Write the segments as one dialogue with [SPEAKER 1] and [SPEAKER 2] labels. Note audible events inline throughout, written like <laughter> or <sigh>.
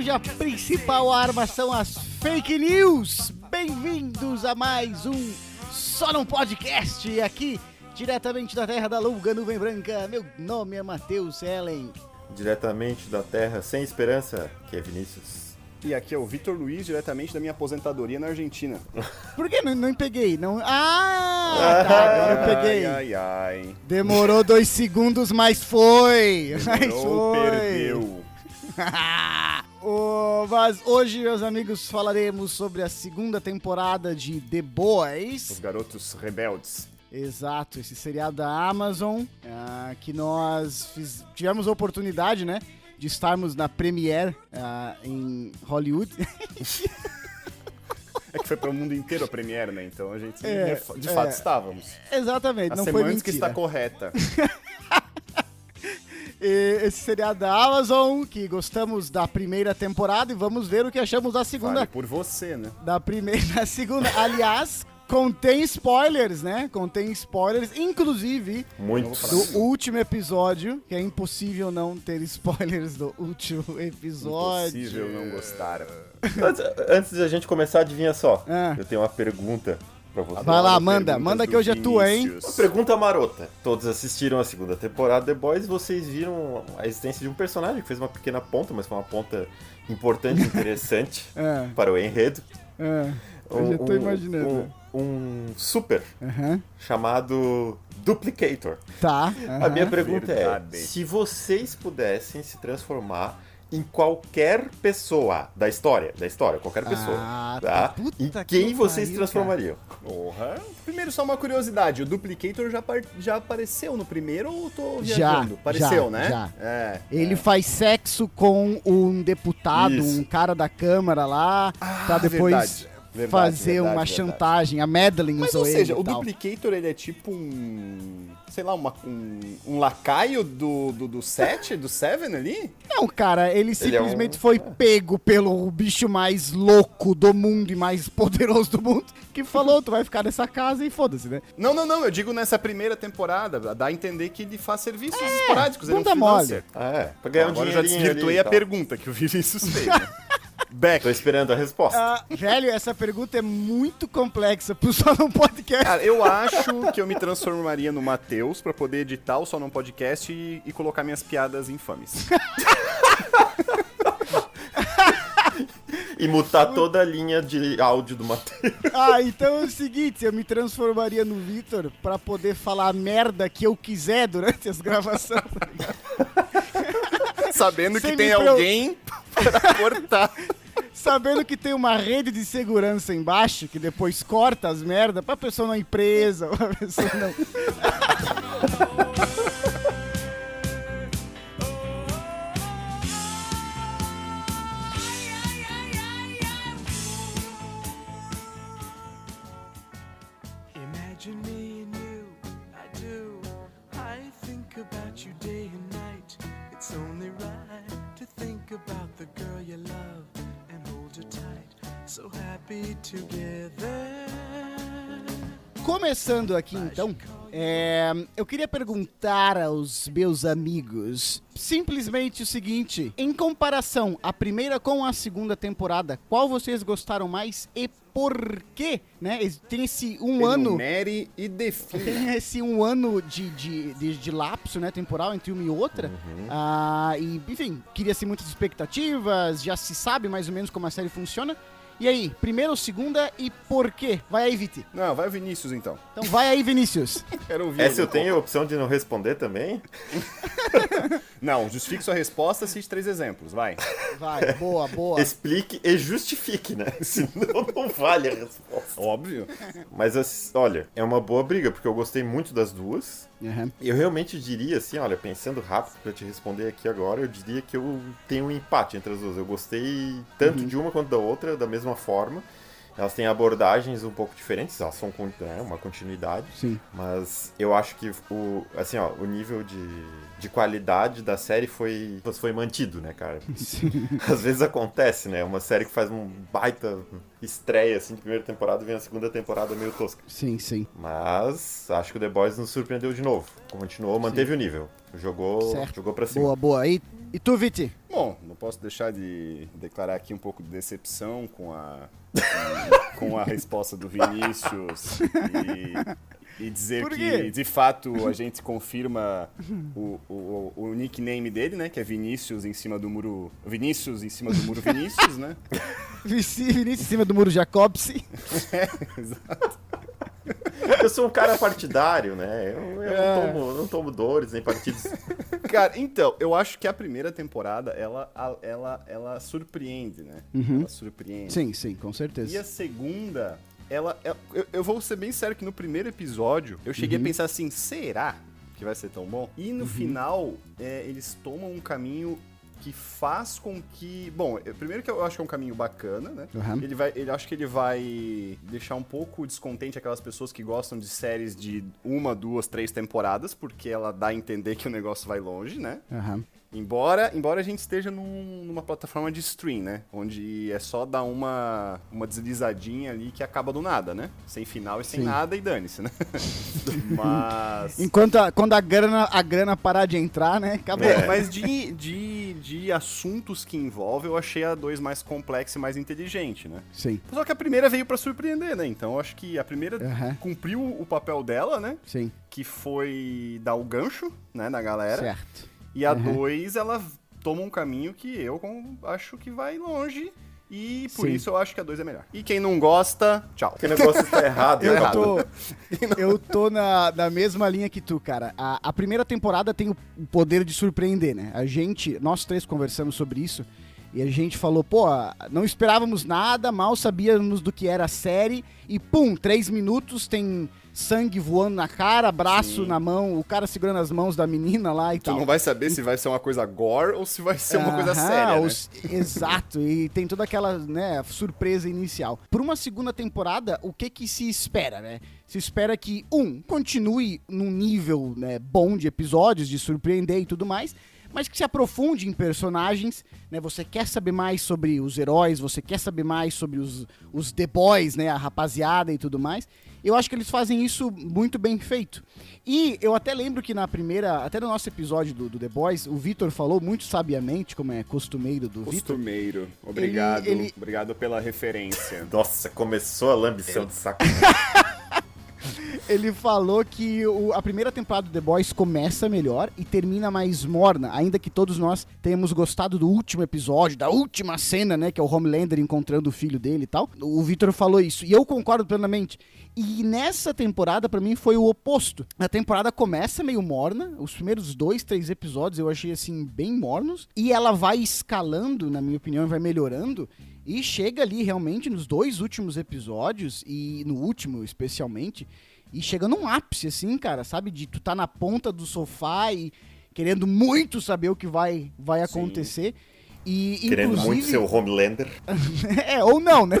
[SPEAKER 1] Cuja principal arma são as fake news. Bem-vindos a mais um Só Não Podcast aqui diretamente da Terra da Longa Nuvem Branca. Meu nome é Matheus Ellen.
[SPEAKER 2] Diretamente da Terra Sem Esperança, que é Vinícius.
[SPEAKER 3] E aqui é o Vitor Luiz, diretamente da minha aposentadoria na Argentina. <laughs>
[SPEAKER 1] Por que não, não peguei? Não... Ah, tá, agora eu peguei.
[SPEAKER 3] Ai, ai, ai.
[SPEAKER 1] Demorou dois segundos, mas foi. Mas
[SPEAKER 3] Demorou,
[SPEAKER 1] foi.
[SPEAKER 3] perdeu. <laughs>
[SPEAKER 1] Oh, mas hoje, meus amigos, falaremos sobre a segunda temporada de The
[SPEAKER 3] Os
[SPEAKER 1] Boys.
[SPEAKER 3] garotos rebeldes.
[SPEAKER 1] Exato, esse seriado da Amazon, ah, que nós fiz- tivemos a oportunidade, né, de estarmos na premiere ah, em Hollywood. <laughs>
[SPEAKER 3] É que foi para o mundo inteiro a Premiere, né? Então a gente,
[SPEAKER 1] É,
[SPEAKER 3] de
[SPEAKER 1] é.
[SPEAKER 3] fato, estávamos.
[SPEAKER 1] Exatamente,
[SPEAKER 3] A
[SPEAKER 1] não foi mentira.
[SPEAKER 3] está correta. <laughs>
[SPEAKER 1] Esse seriado da Amazon, que gostamos da primeira temporada e vamos ver o que achamos da segunda
[SPEAKER 3] Vale por você, né?
[SPEAKER 1] da primeira <laughs> da segunda. Aliás, contém spoilers, né? Contém spoilers, inclusive
[SPEAKER 2] Muitos.
[SPEAKER 1] do último episódio, que é impossível não ter spoilers do último episódio.
[SPEAKER 3] Impossível não gostar.
[SPEAKER 2] Antes, antes de a gente começar, adivinha só.
[SPEAKER 1] Ah.
[SPEAKER 2] Eu tenho uma pergunta pra você.
[SPEAKER 1] Vai lá, manda, manda que hoje é tua, hein?
[SPEAKER 3] Vinícius.
[SPEAKER 2] Pergunta marota. Todos assistiram a segunda temporada The Boys, vocês viram a existência de um personagem que fez uma pequena ponta, mas foi uma ponta importante, <laughs> interessante
[SPEAKER 1] É,
[SPEAKER 2] para o enredo.
[SPEAKER 1] é, eu já tô imaginando.
[SPEAKER 2] Um, um super
[SPEAKER 1] Aham,
[SPEAKER 2] chamado Duplicator.
[SPEAKER 1] Tá.
[SPEAKER 2] A minha pergunta
[SPEAKER 3] Verdade.
[SPEAKER 2] é: se vocês pudessem se transformar em qualquer pessoa da história, da história, qualquer pessoa,
[SPEAKER 1] Ah,
[SPEAKER 2] tá?
[SPEAKER 1] puta
[SPEAKER 2] Em
[SPEAKER 1] que
[SPEAKER 2] quem vocês
[SPEAKER 1] pariu,
[SPEAKER 2] transformariam?
[SPEAKER 3] Porra. Primeiro, só uma curiosidade. O Duplicator já, já apareceu no primeiro ou tô
[SPEAKER 1] Já,
[SPEAKER 3] viajando? Apareceu,
[SPEAKER 1] já,
[SPEAKER 3] né?
[SPEAKER 1] já.
[SPEAKER 3] É.
[SPEAKER 1] Ele faz sexo com um deputado,
[SPEAKER 2] Isso.
[SPEAKER 1] um cara da Câmara lá,
[SPEAKER 3] Ah,
[SPEAKER 1] depois
[SPEAKER 3] verdade, verdade,
[SPEAKER 1] fazer
[SPEAKER 3] verdade,
[SPEAKER 1] uma
[SPEAKER 3] verdade.
[SPEAKER 1] chantagem. A Madeline
[SPEAKER 3] Mas,
[SPEAKER 1] usou
[SPEAKER 3] ou seja,
[SPEAKER 1] ele
[SPEAKER 3] o
[SPEAKER 1] tal.
[SPEAKER 3] Duplicator, ele é tipo um... Sei lá, uma- um, um lacaio do, do, do Set, do Seven ali?
[SPEAKER 1] Não, cara, ele
[SPEAKER 2] Ele é
[SPEAKER 1] simplesmente
[SPEAKER 2] um-
[SPEAKER 1] foi pego pelo bicho mais louco do mundo e mais poderoso do mundo, que falou, tu vai ficar nessa casa e foda-se, né?
[SPEAKER 3] Não, não, não. Eu digo nessa primeira temporada. Dá a entender que ele faz serviços esporádicos. Ele é
[SPEAKER 1] bunda mole.
[SPEAKER 2] Ah, é, pra ganhar um
[SPEAKER 3] Agora eu já desvirtuei a pergunta que o Vinícius fez. né? <laughs> Beck.
[SPEAKER 2] Tô esperando a resposta.
[SPEAKER 1] Ah, velho, essa pergunta é muito complexa pro só num podcast.
[SPEAKER 3] Cara, eu acho que eu me transformaria no Matheus pra poder editar o Só Não Podcast e, e colocar minhas piadas infames.
[SPEAKER 2] E mutar toda a linha de áudio do Matheus.
[SPEAKER 1] Ah, então é o seguinte, eu me transformaria no Vitor pra poder falar a merda que eu quiser durante as gravações. tá?
[SPEAKER 3] Sabendo
[SPEAKER 1] Sem
[SPEAKER 3] que tem alguém pra cortar.
[SPEAKER 1] Sabendo que tem uma rede de segurança embaixo que depois corta as merdas pra pessoa não ir presa, <laughs> pra pessoa não.
[SPEAKER 4] Imagine me and you, I do. I think about you day and night. So happy together.
[SPEAKER 1] Começando aqui então, é, eu queria perguntar aos meus amigos simplesmente o seguinte: em comparação a primeira com a segunda temporada, qual vocês gostaram mais e por quê? Né? Tem esse um ano.
[SPEAKER 3] Enumere e define.
[SPEAKER 1] Tem esse um ano de, de, de, de lapso né, temporal entre uma e outra. Ah, e, enfim, cria-se muitas expectativas, já se sabe mais ou menos como a série funciona. E aí, primeira ou segunda e por quê? Vai aí, Viti.
[SPEAKER 3] Não, vai o Vinícius então.
[SPEAKER 1] Então vai aí, Vinícius. <laughs>
[SPEAKER 3] Quero ouvir.
[SPEAKER 2] Essa eu
[SPEAKER 3] ele.
[SPEAKER 2] tenho a opção de não responder também? <laughs>
[SPEAKER 3] Não, justifique sua resposta, cite três exemplos, vai.
[SPEAKER 1] Vai, boa, boa.
[SPEAKER 2] Explique e justifique, né? <laughs> Senão não vale a resposta.
[SPEAKER 3] Óbvio.
[SPEAKER 2] Mas, olha, é uma boa briga, porque eu gostei muito das duas.
[SPEAKER 1] Uhum.
[SPEAKER 2] Eu realmente diria, assim, olha, pensando rápido pra te responder aqui agora, eu diria que eu tenho um empate entre as duas. Eu gostei tanto de uma quanto da outra, da mesma forma. elas têm abordagens um pouco diferentes, elas são né, uma continuidade.
[SPEAKER 1] Sim.
[SPEAKER 2] Mas eu acho que o, assim, ó, o nível de, de qualidade da série foi, foi mantido, né, cara? <laughs> Às vezes acontece, né? Uma série que faz um baita estreia, assim, de primeira temporada, vem a segunda temporada meio tosca.
[SPEAKER 1] Sim, sim.
[SPEAKER 2] Mas acho que o The Boys nos surpreendeu de novo. Continuou, manteve o nível. Jogou,
[SPEAKER 1] Certo.
[SPEAKER 2] jogou pra cima.
[SPEAKER 1] Boa, boa. E, e tu, Viti?
[SPEAKER 3] Bom, não posso deixar de declarar aqui um pouco de decepção com a, com a resposta do Vinícius <laughs> e, e dizer que, de fato, a <laughs> gente confirma o, o, o nickname dele, né? Que é Vinícius em cima do muro... Vinícius em cima do muro Vinícius, né? <laughs>
[SPEAKER 1] Vinícius em cima do muro Jacobse. <laughs>
[SPEAKER 3] Exato.
[SPEAKER 2] Eu sou um cara partidário, né? Eu, eu
[SPEAKER 1] É.
[SPEAKER 2] não, tomo, não tomo dores nem partidos.
[SPEAKER 3] Cara, então, eu acho que a primeira temporada, ela, ela, ela surpreende, né? Ela surpreende.
[SPEAKER 1] Sim, sim, com
[SPEAKER 3] E
[SPEAKER 1] certeza.
[SPEAKER 3] a segunda, ela. é- Eu, eu vou ser bem sério que no primeiro episódio eu cheguei a pensar assim: será que vai ser tão bom? E no final, é, eles tomam um caminho que faz com que. Bom, primeiro que eu acho que é um caminho bacana, né?
[SPEAKER 1] Uhum.
[SPEAKER 3] Ele vai. Ele acho que ele vai deixar um pouco descontente aquelas pessoas que gostam de séries de uma, duas, três temporadas, porque ela dá a entender que o negócio vai longe, né?
[SPEAKER 1] Aham.
[SPEAKER 3] Embora, embora a gente esteja num- numa plataforma de stream, né? Onde é só dar uma, uma deslizadinha ali que acaba do nada, né? Sem final e sem
[SPEAKER 1] Sim.
[SPEAKER 3] nada e dane-se, né? <laughs> Mas.
[SPEAKER 1] Enquanto a, quando a grana, a grana parar de entrar, né? Acabou.
[SPEAKER 3] É, mas de, de, de assuntos que envolve, eu achei a 2 mais complexa e mais inteligente, né?
[SPEAKER 1] Sim,
[SPEAKER 3] Só que a primeira veio pra surpreender, né? Então eu acho que a primeira
[SPEAKER 1] Aham.
[SPEAKER 3] cumpriu o papel dela, né?
[SPEAKER 1] sim.
[SPEAKER 3] Que foi dar o gancho, né, na galera.
[SPEAKER 1] Certo.
[SPEAKER 3] E a
[SPEAKER 1] Uhum.
[SPEAKER 3] 2, ela toma um caminho que eu acho que vai longe. E por
[SPEAKER 1] Sim.
[SPEAKER 3] isso eu acho que a 2 é melhor. E quem não gosta, tchau.
[SPEAKER 2] Porque o negócio está errado. <laughs>
[SPEAKER 1] Eu
[SPEAKER 2] errado.
[SPEAKER 1] tô, eu tô na, na mesma linha que tu, cara. A, a primeira temporada tem o, o poder de surpreender, né? A gente, nós três conversamos sobre isso e a gente falou, pô, não esperávamos nada, mal sabíamos do que era a série e pum, três minutos tem sangue voando na cara, braço
[SPEAKER 3] Sim.
[SPEAKER 1] na mão, o cara segurando as mãos da menina lá e
[SPEAKER 3] Tu
[SPEAKER 1] tal.
[SPEAKER 3] não vai saber se vai ser uma coisa gore ou se vai ser uma coisa
[SPEAKER 1] Aham,
[SPEAKER 3] séria, né?
[SPEAKER 1] os- Exato, e tem toda aquela né, surpresa inicial. Por uma segunda temporada, o que que se espera, né? Se espera que, um, continue num nível né, bom de episódios, de surpreender e tudo mais, mas que se aprofunde em personagens, né? Você quer saber mais sobre os heróis, você quer saber mais sobre os, os The Boys, né? A rapaziada e tudo mais. Eu acho que eles fazem isso muito bem feito. E eu até lembro que na primeira, até no nosso episódio do, do The Boys, o Vitor falou muito sabiamente, como é costumeiro do Vitor.
[SPEAKER 3] Costumeiro. Obrigado.
[SPEAKER 1] Ele- ele-
[SPEAKER 3] Obrigado pela referência.
[SPEAKER 2] Nossa, começou a lambição de saco. <laughs> <laughs>
[SPEAKER 1] Ele falou que o- a primeira temporada do The Boys começa melhor e termina mais morna, ainda que todos nós tenhamos gostado do último episódio, da última cena, né, que é o Homelander encontrando o filho dele e tal. O Victor falou isso e eu concordo plenamente. E nessa temporada, pra mim, foi o oposto. A temporada começa meio morna, os primeiros dois, três episódios eu achei, assim, bem mornos, e ela vai escalando, na minha opinião, vai melhorando, e chega ali realmente nos dois últimos episódios, e no último especialmente, e chega num ápice, assim, cara, sabe? De tu tá na ponta do sofá e querendo muito saber o que vai, vai acontecer. E,
[SPEAKER 2] Querendo
[SPEAKER 1] inclusive...
[SPEAKER 2] muito ser o Homelander. <laughs>
[SPEAKER 1] é, ou não, né?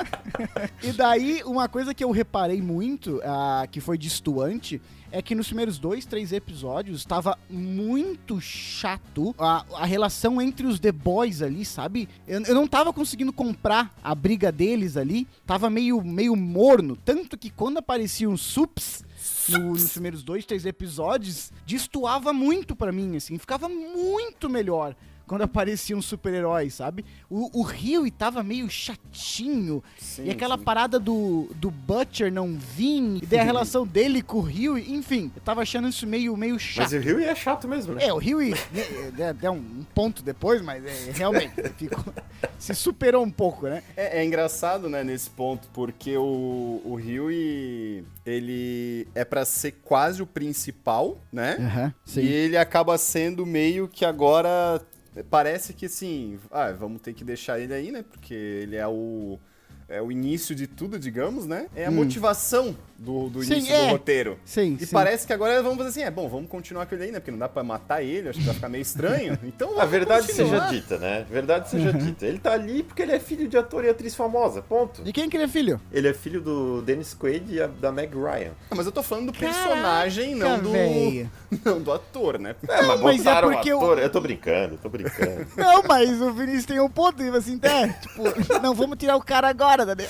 [SPEAKER 1] <laughs> e daí, uma coisa que eu reparei muito, ah, que foi distoante, é que nos primeiros dois, três episódios estava muito chato a, a relação entre os The Boys ali, sabe? Eu, eu não tava conseguindo comprar a briga deles ali, tava meio, meio morno, tanto que quando apareciam Sups no- nos primeiros dois, três episódios, destoava muito pra mim, assim, ficava muito melhor quando apareciam super-heróis, sabe? O, o Rio tava meio chatinho.
[SPEAKER 3] Sim,
[SPEAKER 1] e aquela
[SPEAKER 3] sim.
[SPEAKER 1] parada do, do Butcher não vir, e daí a <laughs> relação dele com o Rio, enfim, eu tava achando isso meio, meio chato.
[SPEAKER 2] Mas o Rio é chato mesmo, né?
[SPEAKER 1] É, o Rio é, deu um, um ponto depois, mas é, realmente ficou, <laughs> se superou um pouco, né?
[SPEAKER 3] É, é engraçado, né, nesse ponto, porque o, o Huey, ele é pra ser quase o principal, né?
[SPEAKER 1] Aham,
[SPEAKER 3] E ele acaba sendo meio que agora. Parece que assim, ah, vamos ter que deixar ele aí, né? Porque ele é o. é o início de tudo, digamos, né? É a motivação do, do.
[SPEAKER 1] Sim,
[SPEAKER 3] início
[SPEAKER 1] é.
[SPEAKER 3] do roteiro.
[SPEAKER 1] Sim,
[SPEAKER 3] E
[SPEAKER 1] sim.
[SPEAKER 3] parece que agora vamos fazer assim, é bom, vamos continuar com ele aí, né? Porque não dá pra matar ele, acho que vai ficar meio estranho. <laughs> Então
[SPEAKER 2] A verdade
[SPEAKER 3] continuar.
[SPEAKER 2] seja dita, né? Verdade seja
[SPEAKER 1] Uhum.
[SPEAKER 2] dita. Ele tá ali porque ele é filho de ator e atriz famosa, ponto.
[SPEAKER 1] De quem que ele é filho?
[SPEAKER 2] Ele é filho do Dennis Quaid e a- da Meg Ryan.
[SPEAKER 3] Ah, mas eu tô falando do personagem, não do,
[SPEAKER 1] véi. <laughs>
[SPEAKER 3] não do ator, né?
[SPEAKER 2] É, mas
[SPEAKER 1] mas é
[SPEAKER 2] botaram
[SPEAKER 1] porque
[SPEAKER 2] o
[SPEAKER 1] o-
[SPEAKER 2] ator. Eu tô brincando, eu tô brincando.
[SPEAKER 1] Não, mas o Vinícius tem um ponto, assim, tá? Tipo, não, vamos tirar o cara agora, Daniel.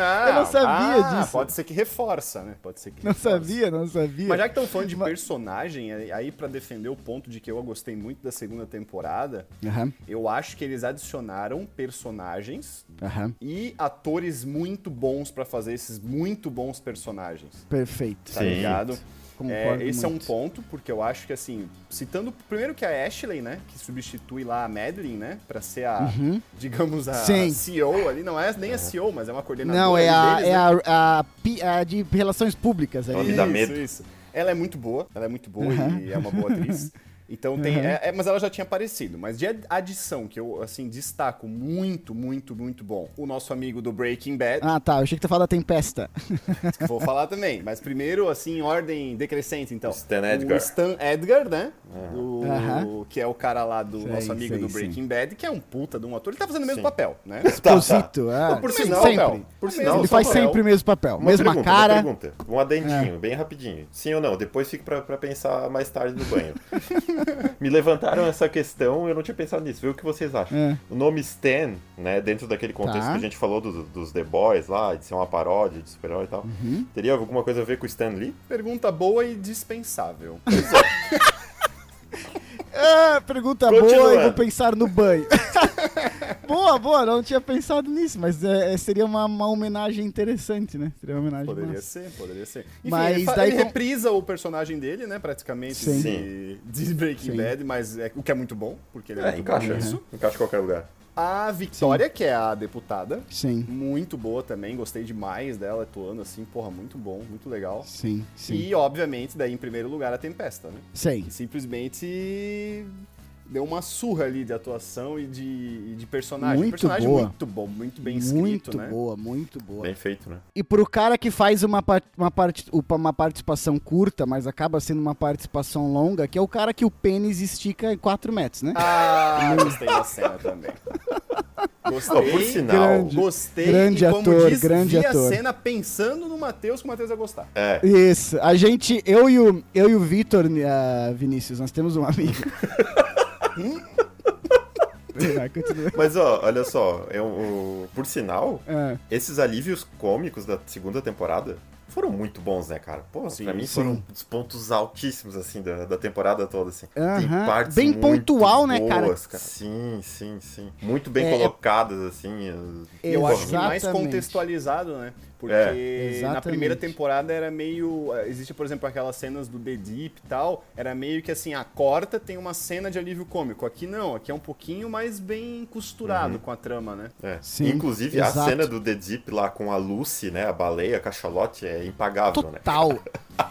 [SPEAKER 3] Ah,
[SPEAKER 1] Eu não sabia
[SPEAKER 3] ah,
[SPEAKER 1] disso.
[SPEAKER 3] Pode ser que reforça, né? Pode ser que
[SPEAKER 1] Não
[SPEAKER 3] reforça.
[SPEAKER 1] sabia, não sabia.
[SPEAKER 3] Mas já que estão falando de personagem, aí- pra defender o ponto de que eu gostei muito da segunda temporada,
[SPEAKER 1] Aham,
[SPEAKER 3] eu acho que eles adicionaram personagens
[SPEAKER 1] aham,
[SPEAKER 3] e atores muito bons pra fazer esses muito bons personagens.
[SPEAKER 1] perfeito.
[SPEAKER 3] Tá
[SPEAKER 2] Sim.
[SPEAKER 3] ligado?
[SPEAKER 1] Concordo
[SPEAKER 3] É, esse é um
[SPEAKER 1] muito.
[SPEAKER 3] ponto, porque eu acho que assim, citando primeiro que a Ashley, né, que substitui lá a Madeline, né, pra ser a, digamos, a
[SPEAKER 1] Uhum. Sim.
[SPEAKER 3] CEO ali, não é nem a CEO, mas é uma coordenadora
[SPEAKER 1] Não, é a,
[SPEAKER 3] deles,
[SPEAKER 1] é
[SPEAKER 3] né?
[SPEAKER 1] a, a, a de relações públicas
[SPEAKER 2] Ela me dá
[SPEAKER 3] Isso,
[SPEAKER 2] medo.
[SPEAKER 3] Isso. Ela é muito boa, ela é muito boa e é uma boa atriz. <laughs> Então tem. é- é- mas ela já tinha aparecido. Mas de adição, que eu assim, destaco muito, muito, muito bom. O nosso amigo do Breaking Bad,
[SPEAKER 1] Ah, tá. Eu achei que tu falou da Tempesta. <laughs>
[SPEAKER 3] vou falar também. Mas primeiro, assim, em ordem decrescente, então.
[SPEAKER 2] Stan Edgar.
[SPEAKER 3] O Stan Edgar, né? O,
[SPEAKER 1] Aham.
[SPEAKER 3] Que é o cara lá do
[SPEAKER 1] Sei,
[SPEAKER 3] nosso amigo
[SPEAKER 1] sei,
[SPEAKER 3] do Breaking Bad, que é um puta de um ator. Ele tá fazendo o mesmo
[SPEAKER 2] Sim.
[SPEAKER 3] papel, né? <laughs>
[SPEAKER 1] Exposito. Ah,
[SPEAKER 2] Não, por
[SPEAKER 1] sim,
[SPEAKER 2] sinal,
[SPEAKER 1] sempre.
[SPEAKER 2] Por sinal,
[SPEAKER 1] Ele faz
[SPEAKER 2] papel.
[SPEAKER 1] sempre o mesmo papel.
[SPEAKER 2] Uma
[SPEAKER 1] Mesma
[SPEAKER 2] pergunta,
[SPEAKER 1] cara.
[SPEAKER 2] Uma pergunta, um adendinho,
[SPEAKER 1] É.
[SPEAKER 2] bem rapidinho. Sim ou não? Depois fica pra, pra pensar mais tarde no banho. <laughs> Me levantaram essa questão eu não tinha pensado nisso. Vê o que vocês acham.
[SPEAKER 1] É.
[SPEAKER 2] O nome Stan, né, dentro daquele contexto
[SPEAKER 1] Tá.
[SPEAKER 2] que a gente falou do- dos The Boys lá, de ser uma paródia de super-herói e tal,
[SPEAKER 1] Uhum.
[SPEAKER 2] teria alguma coisa a ver com o Stan Lee?
[SPEAKER 3] Pergunta boa e dispensável. <laughs>
[SPEAKER 1] Ah, pergunta boa e vou pensar no banho. <laughs> boa, boa, não tinha pensado nisso, mas é, é- seria uma, uma homenagem interessante, né? Seria uma homenagem
[SPEAKER 3] Poderia
[SPEAKER 1] massa.
[SPEAKER 3] ser, poderia ser. Enfim,
[SPEAKER 1] Mas
[SPEAKER 3] ele,
[SPEAKER 1] daí
[SPEAKER 3] ele
[SPEAKER 1] com-
[SPEAKER 3] reprisa o personagem dele, né? Praticamente
[SPEAKER 1] Sim.
[SPEAKER 3] de, de Breaking
[SPEAKER 1] Sim.
[SPEAKER 3] Bad, mas é, o que é muito bom, porque ele é,
[SPEAKER 2] É,
[SPEAKER 3] muito
[SPEAKER 2] encaixa.
[SPEAKER 3] bom nisso.
[SPEAKER 2] Encaixa em qualquer lugar.
[SPEAKER 3] A Victoria, que é a deputada,
[SPEAKER 1] Sim,
[SPEAKER 3] muito boa também, gostei demais dela atuando assim, porra, muito bom, muito legal.
[SPEAKER 1] sim, sim.
[SPEAKER 3] E, obviamente, daí em primeiro lugar a Tempesta, né?
[SPEAKER 1] Sim.
[SPEAKER 3] Que simplesmente deu uma surra ali de atuação e de, e de personagem.
[SPEAKER 1] Muito
[SPEAKER 3] personagem
[SPEAKER 1] boa.
[SPEAKER 3] muito bom, muito bem escrito,
[SPEAKER 1] Muito
[SPEAKER 3] né?
[SPEAKER 1] boa, muito boa.
[SPEAKER 2] Bem feito, né?
[SPEAKER 1] E pro cara que faz uma, uma, part- uma participação curta, mas acaba sendo uma participação longa, que é o cara que o pênis estica em 4 metros, né?
[SPEAKER 3] Ah, gostei da cena também. <laughs> Gostei.
[SPEAKER 2] Ó, por sinal,
[SPEAKER 1] Grande.
[SPEAKER 3] Gostei
[SPEAKER 1] Grande
[SPEAKER 3] e como
[SPEAKER 1] ator,
[SPEAKER 3] diz,
[SPEAKER 1] grande
[SPEAKER 3] vi
[SPEAKER 1] ator.
[SPEAKER 3] a cena pensando no Matheus que o Matheus ia gostar.
[SPEAKER 2] é,
[SPEAKER 1] Isso. A gente, eu e o, eu e o Vitor, ah, Vinícius, nós temos um amigo. <laughs> Vai. <laughs>
[SPEAKER 2] Mas ó, olha só, é um, por sinal,
[SPEAKER 1] Ah,
[SPEAKER 2] esses alívios cômicos da segunda temporada foram muito bons, né, cara? Pô,
[SPEAKER 3] Sim,
[SPEAKER 2] pra mim
[SPEAKER 1] sim.
[SPEAKER 2] foram os pontos altíssimos, assim, da, da temporada toda, assim. Tem partes
[SPEAKER 1] Bem
[SPEAKER 2] muito
[SPEAKER 1] pontual, né, cara?
[SPEAKER 2] boas, Sim, sim, sim. Muito bem
[SPEAKER 1] É,
[SPEAKER 2] colocadas, assim. as-
[SPEAKER 3] E eu acho que mais contextualizado, né? Porque
[SPEAKER 2] É.
[SPEAKER 3] na primeira temporada era meio. eh, Existe, por exemplo, aquelas cenas do The Deep e tal. Era meio que assim, a corta tem uma cena de alívio cômico. Aqui não, aqui é um pouquinho mais bem costurado com a trama, né?
[SPEAKER 2] é.
[SPEAKER 1] Sim,
[SPEAKER 2] Inclusive,
[SPEAKER 1] exato.
[SPEAKER 2] a cena do The Deep lá com a Lucy, né, a baleia, a cachalote, é impagável, né?
[SPEAKER 1] Total. <laughs>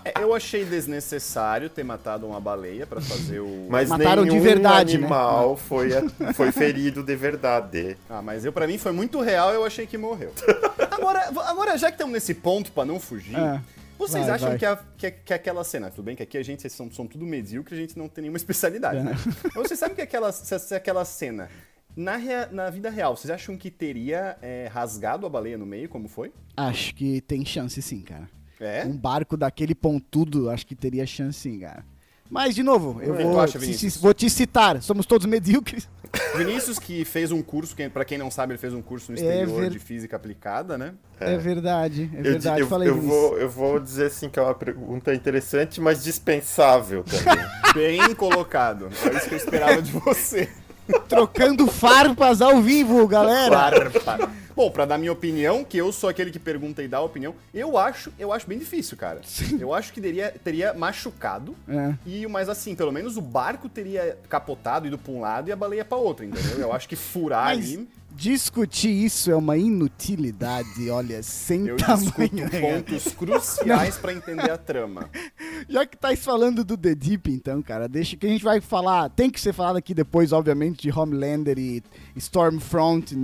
[SPEAKER 3] É, Eu achei desnecessário ter matado uma baleia pra fazer o.
[SPEAKER 2] Mas
[SPEAKER 1] Mataram de
[SPEAKER 2] nenhum
[SPEAKER 1] verdade, né?
[SPEAKER 2] animal foi, foi ferido de verdade.
[SPEAKER 3] Ah, mas eu para mim foi muito real, eu achei que morreu. <laughs> agora, agora já que estamos nesse ponto pra não fugir,
[SPEAKER 1] É.
[SPEAKER 3] vocês
[SPEAKER 1] Vai,
[SPEAKER 3] acham
[SPEAKER 1] vai.
[SPEAKER 3] Que, a- que, que aquela cena, tudo bem que aqui a gente são, são tudo medíocre, a gente não tem nenhuma <laughs> especialidade,
[SPEAKER 1] É.
[SPEAKER 3] né? Mas vocês sabem que aquela, se, se aquela cena na, rea- na vida real, vocês acham que teria é, rasgado a baleia no meio, como foi?
[SPEAKER 1] Acho que tem chance sim, cara.
[SPEAKER 3] É?
[SPEAKER 1] Um barco daquele pontudo, acho que teria chance sim, cara. Mas, de novo, eu
[SPEAKER 3] tu
[SPEAKER 1] vou,
[SPEAKER 3] acha,
[SPEAKER 1] te-
[SPEAKER 3] Vinícius?
[SPEAKER 1] vou te citar. Somos todos medíocres.
[SPEAKER 3] Vinícius, que fez um curso, que, pra quem não sabe, ele fez um curso no
[SPEAKER 1] É
[SPEAKER 3] exterior
[SPEAKER 1] ver-
[SPEAKER 3] de física aplicada, né?
[SPEAKER 1] É, verdade, é
[SPEAKER 2] Eu,
[SPEAKER 1] verdade.
[SPEAKER 2] eu,
[SPEAKER 1] Falei
[SPEAKER 2] eu
[SPEAKER 1] nisso.
[SPEAKER 2] vou, eu vou dizer assim que é uma pergunta interessante, mas dispensável também. <laughs>
[SPEAKER 3] Bem colocado. É isso que eu esperava de você. <laughs>
[SPEAKER 1] Trocando farpas ao vivo, galera.
[SPEAKER 3] Farpa. Bom, pra dar minha opinião, que eu sou aquele que pergunta e dá a opinião, eu acho, eu acho bem difícil, cara. Eu acho que teria, teria machucado.
[SPEAKER 1] É.
[SPEAKER 3] E, mas assim, pelo menos o barco teria capotado, ido pra um lado e a baleia pra outro, entendeu? Eu acho que furar
[SPEAKER 1] Mas
[SPEAKER 3] ali.
[SPEAKER 1] Discutir isso é uma inutilidade, olha, sem
[SPEAKER 3] Eu
[SPEAKER 1] tamanho.
[SPEAKER 3] pontos cruciais pra entender a trama. <laughs>
[SPEAKER 1] Já que tá falando do The Deep, então, cara, deixa que a gente vai falar. Tem que ser falado aqui depois, obviamente, de Homelander e Stormfront, em